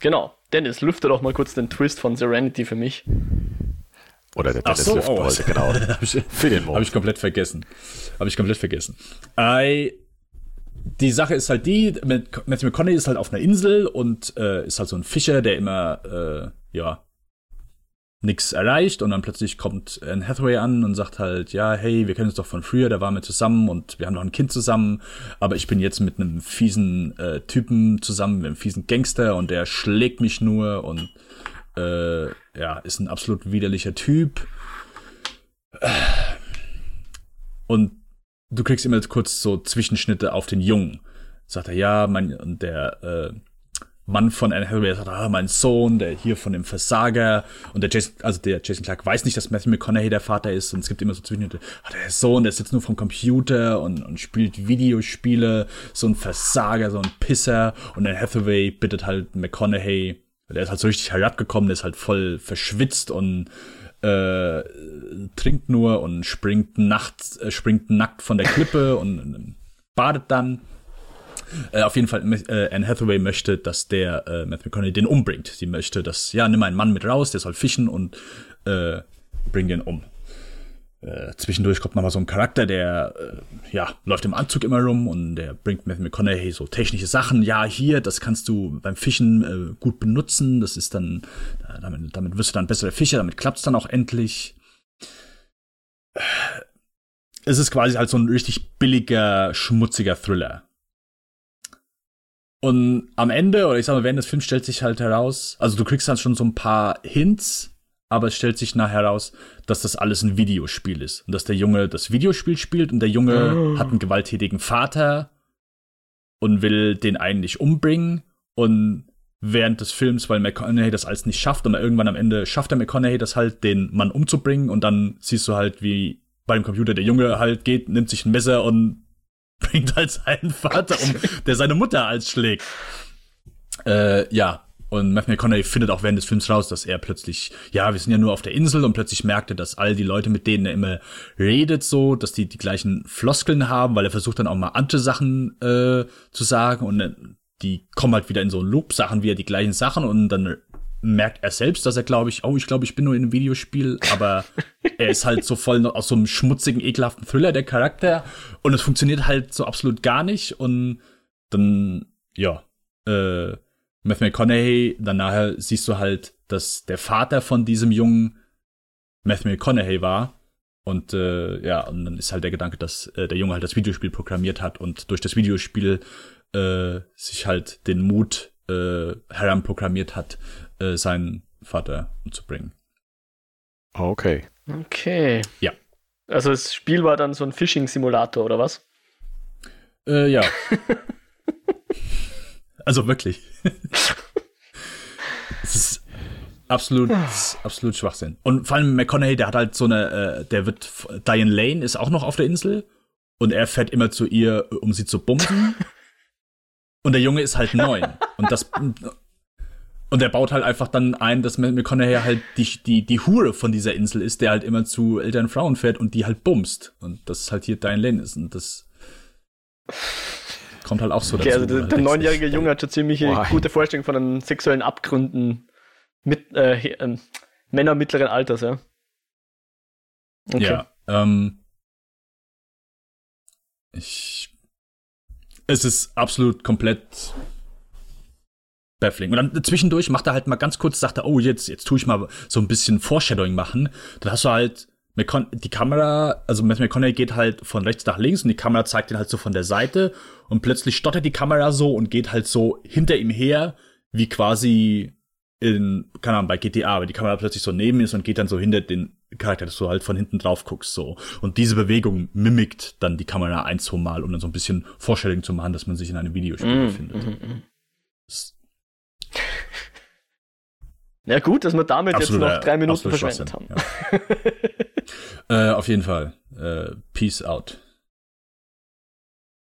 Genau. Dennis, lüfte doch mal kurz den Twist von Serenity für mich. Oder der Dennis so, lüften oh, wollte, genau. (laughs) ich, für den Mo. Habe ich komplett vergessen. Habe ich komplett vergessen. I die Sache ist halt die, Matthew McConaughey ist halt auf einer Insel und äh, ist halt so ein Fischer, der immer, äh, ja, nichts erreicht und dann plötzlich kommt Anne Hathaway an und sagt halt, ja, hey, wir kennen uns doch von früher, da waren wir zusammen und wir haben noch ein Kind zusammen, aber ich bin jetzt mit einem fiesen äh, Typen zusammen, mit einem fiesen Gangster und der schlägt mich nur und äh, ja, ist ein absolut widerlicher Typ. Und du kriegst immer kurz so Zwischenschnitte auf den Jungen. Sagt er, ja, mein, und der, äh, Mann von Anne Hathaway sagt, ah, mein Sohn, der hier von dem Versager. Und der Jason, also der Jason Clark weiß nicht, dass Matthew McConaughey der Vater ist. Und es gibt immer so Zwischenschnitte, ah, der Sohn, der sitzt nur vom Computer und, und spielt Videospiele, so ein Versager, so ein Pisser. Und Anne Hathaway bittet halt McConaughey, der ist halt so richtig herabgekommen, der ist halt voll verschwitzt und äh, trinkt nur und springt nachts, äh, springt nackt von der Klippe (laughs) und, badet dann äh, auf jeden Fall, äh, Anne Hathaway möchte, dass der äh, Matthew McConaughey den umbringt. Sie möchte, dass, ja, nimm einen Mann mit raus, der soll fischen und äh, bring den um. Äh, zwischendurch kommt nochmal so ein Charakter, der äh, ja, läuft im Anzug immer rum und der bringt Matthew McConaughey so technische Sachen. Ja, hier, das kannst du beim Fischen äh, gut benutzen. Das ist dann, äh, damit, damit wirst du dann bessere Fischer, damit klappt's dann auch endlich. Es ist quasi halt so ein richtig billiger, schmutziger Thriller. Und am Ende, oder ich sag mal, während des Films stellt sich halt heraus, also du kriegst dann schon so ein paar Hints, aber es stellt sich nachher heraus, dass das alles ein Videospiel ist. Und dass der Junge das Videospiel spielt und der Junge oh. hat einen gewalttätigen Vater und will den eigentlich umbringen. Und während des Films, weil McConaughey das alles nicht schafft und irgendwann am Ende schafft der McConaughey das halt, den Mann umzubringen und dann siehst du halt, wie beim Computer der Junge halt geht, nimmt sich ein Messer und (laughs) bringt halt seinen Vater um, der seine Mutter als schlägt. Äh, ja. Und Matthew McConaughey findet auch während des Films raus, dass er plötzlich, ja, wir sind ja nur auf der Insel und plötzlich merkt er, dass all die Leute, mit denen er immer redet, so, dass die die gleichen Floskeln haben, weil er versucht dann auch mal andere Sachen äh, zu sagen und die kommen halt wieder in so Loop-Sachen wieder die gleichen Sachen und dann merkt er selbst, dass er, glaube ich, oh, ich glaube, ich bin nur in einem Videospiel, aber (laughs) er ist halt so voll aus so einem schmutzigen, ekelhaften Thriller, der Charakter. Und es funktioniert halt so absolut gar nicht. Und dann, ja, äh, Matthew McConaughey, dann nachher siehst du halt, dass der Vater von diesem Jungen Matthew McConaughey war. Und äh, ja, und dann ist halt der Gedanke, dass äh, der Junge halt das Videospiel programmiert hat und durch das Videospiel äh, sich halt den Mut äh, heranprogrammiert hat, äh, seinen Vater umzubringen. Okay. Okay. Ja. Also das Spiel war dann so ein Phishing-Simulator, oder was? Äh, ja. (laughs) also wirklich. (laughs) es ist absolut, absolut Schwachsinn. Und vor allem McConaughey, der hat halt so eine, äh, der wird, Diane Lane ist auch noch auf der Insel und er fährt immer zu ihr, um sie zu bumsen. (laughs) und der Junge ist halt neun. Und das, und er baut halt einfach dann ein, dass McConaughey halt die, die, die Hure von dieser Insel ist, der halt immer zu älteren Frauen fährt und die halt bumst. Und das halt hier Diane Lane ist. Und das kommt halt auch so okay, dazu. Also der, der neunjährige Junge hat schon ziemlich gute Vorstellung von den sexuellen Abgründen mit äh, äh, Männer mittleren Alters, ja. Okay. Ja, ähm, ich, es ist absolut komplett baffling. Und dann zwischendurch macht er halt mal ganz kurz, sagt er, oh, jetzt, jetzt tue ich mal so ein bisschen Foreshadowing machen. Dann hast du halt die Kamera, also Matthew McConaughey geht halt von rechts nach links und die Kamera zeigt ihn halt so von der Seite und plötzlich stottert die Kamera so und geht halt so hinter ihm her, wie quasi in, keine Ahnung, bei GTA, wenn die Kamera plötzlich so neben ist und geht dann so hinter den Charakter, dass du halt von hinten drauf guckst, so. Und diese Bewegung mimikt dann die Kamera ein, zwei Mal, um dann so ein bisschen Vorstellung zu machen, dass man sich in einem Videospiel mm, befindet. Mm, mm. Na gut, dass wir damit absolut, jetzt noch drei Minuten verschwendet haben. Ja. (laughs) äh, auf jeden Fall. Äh, peace out.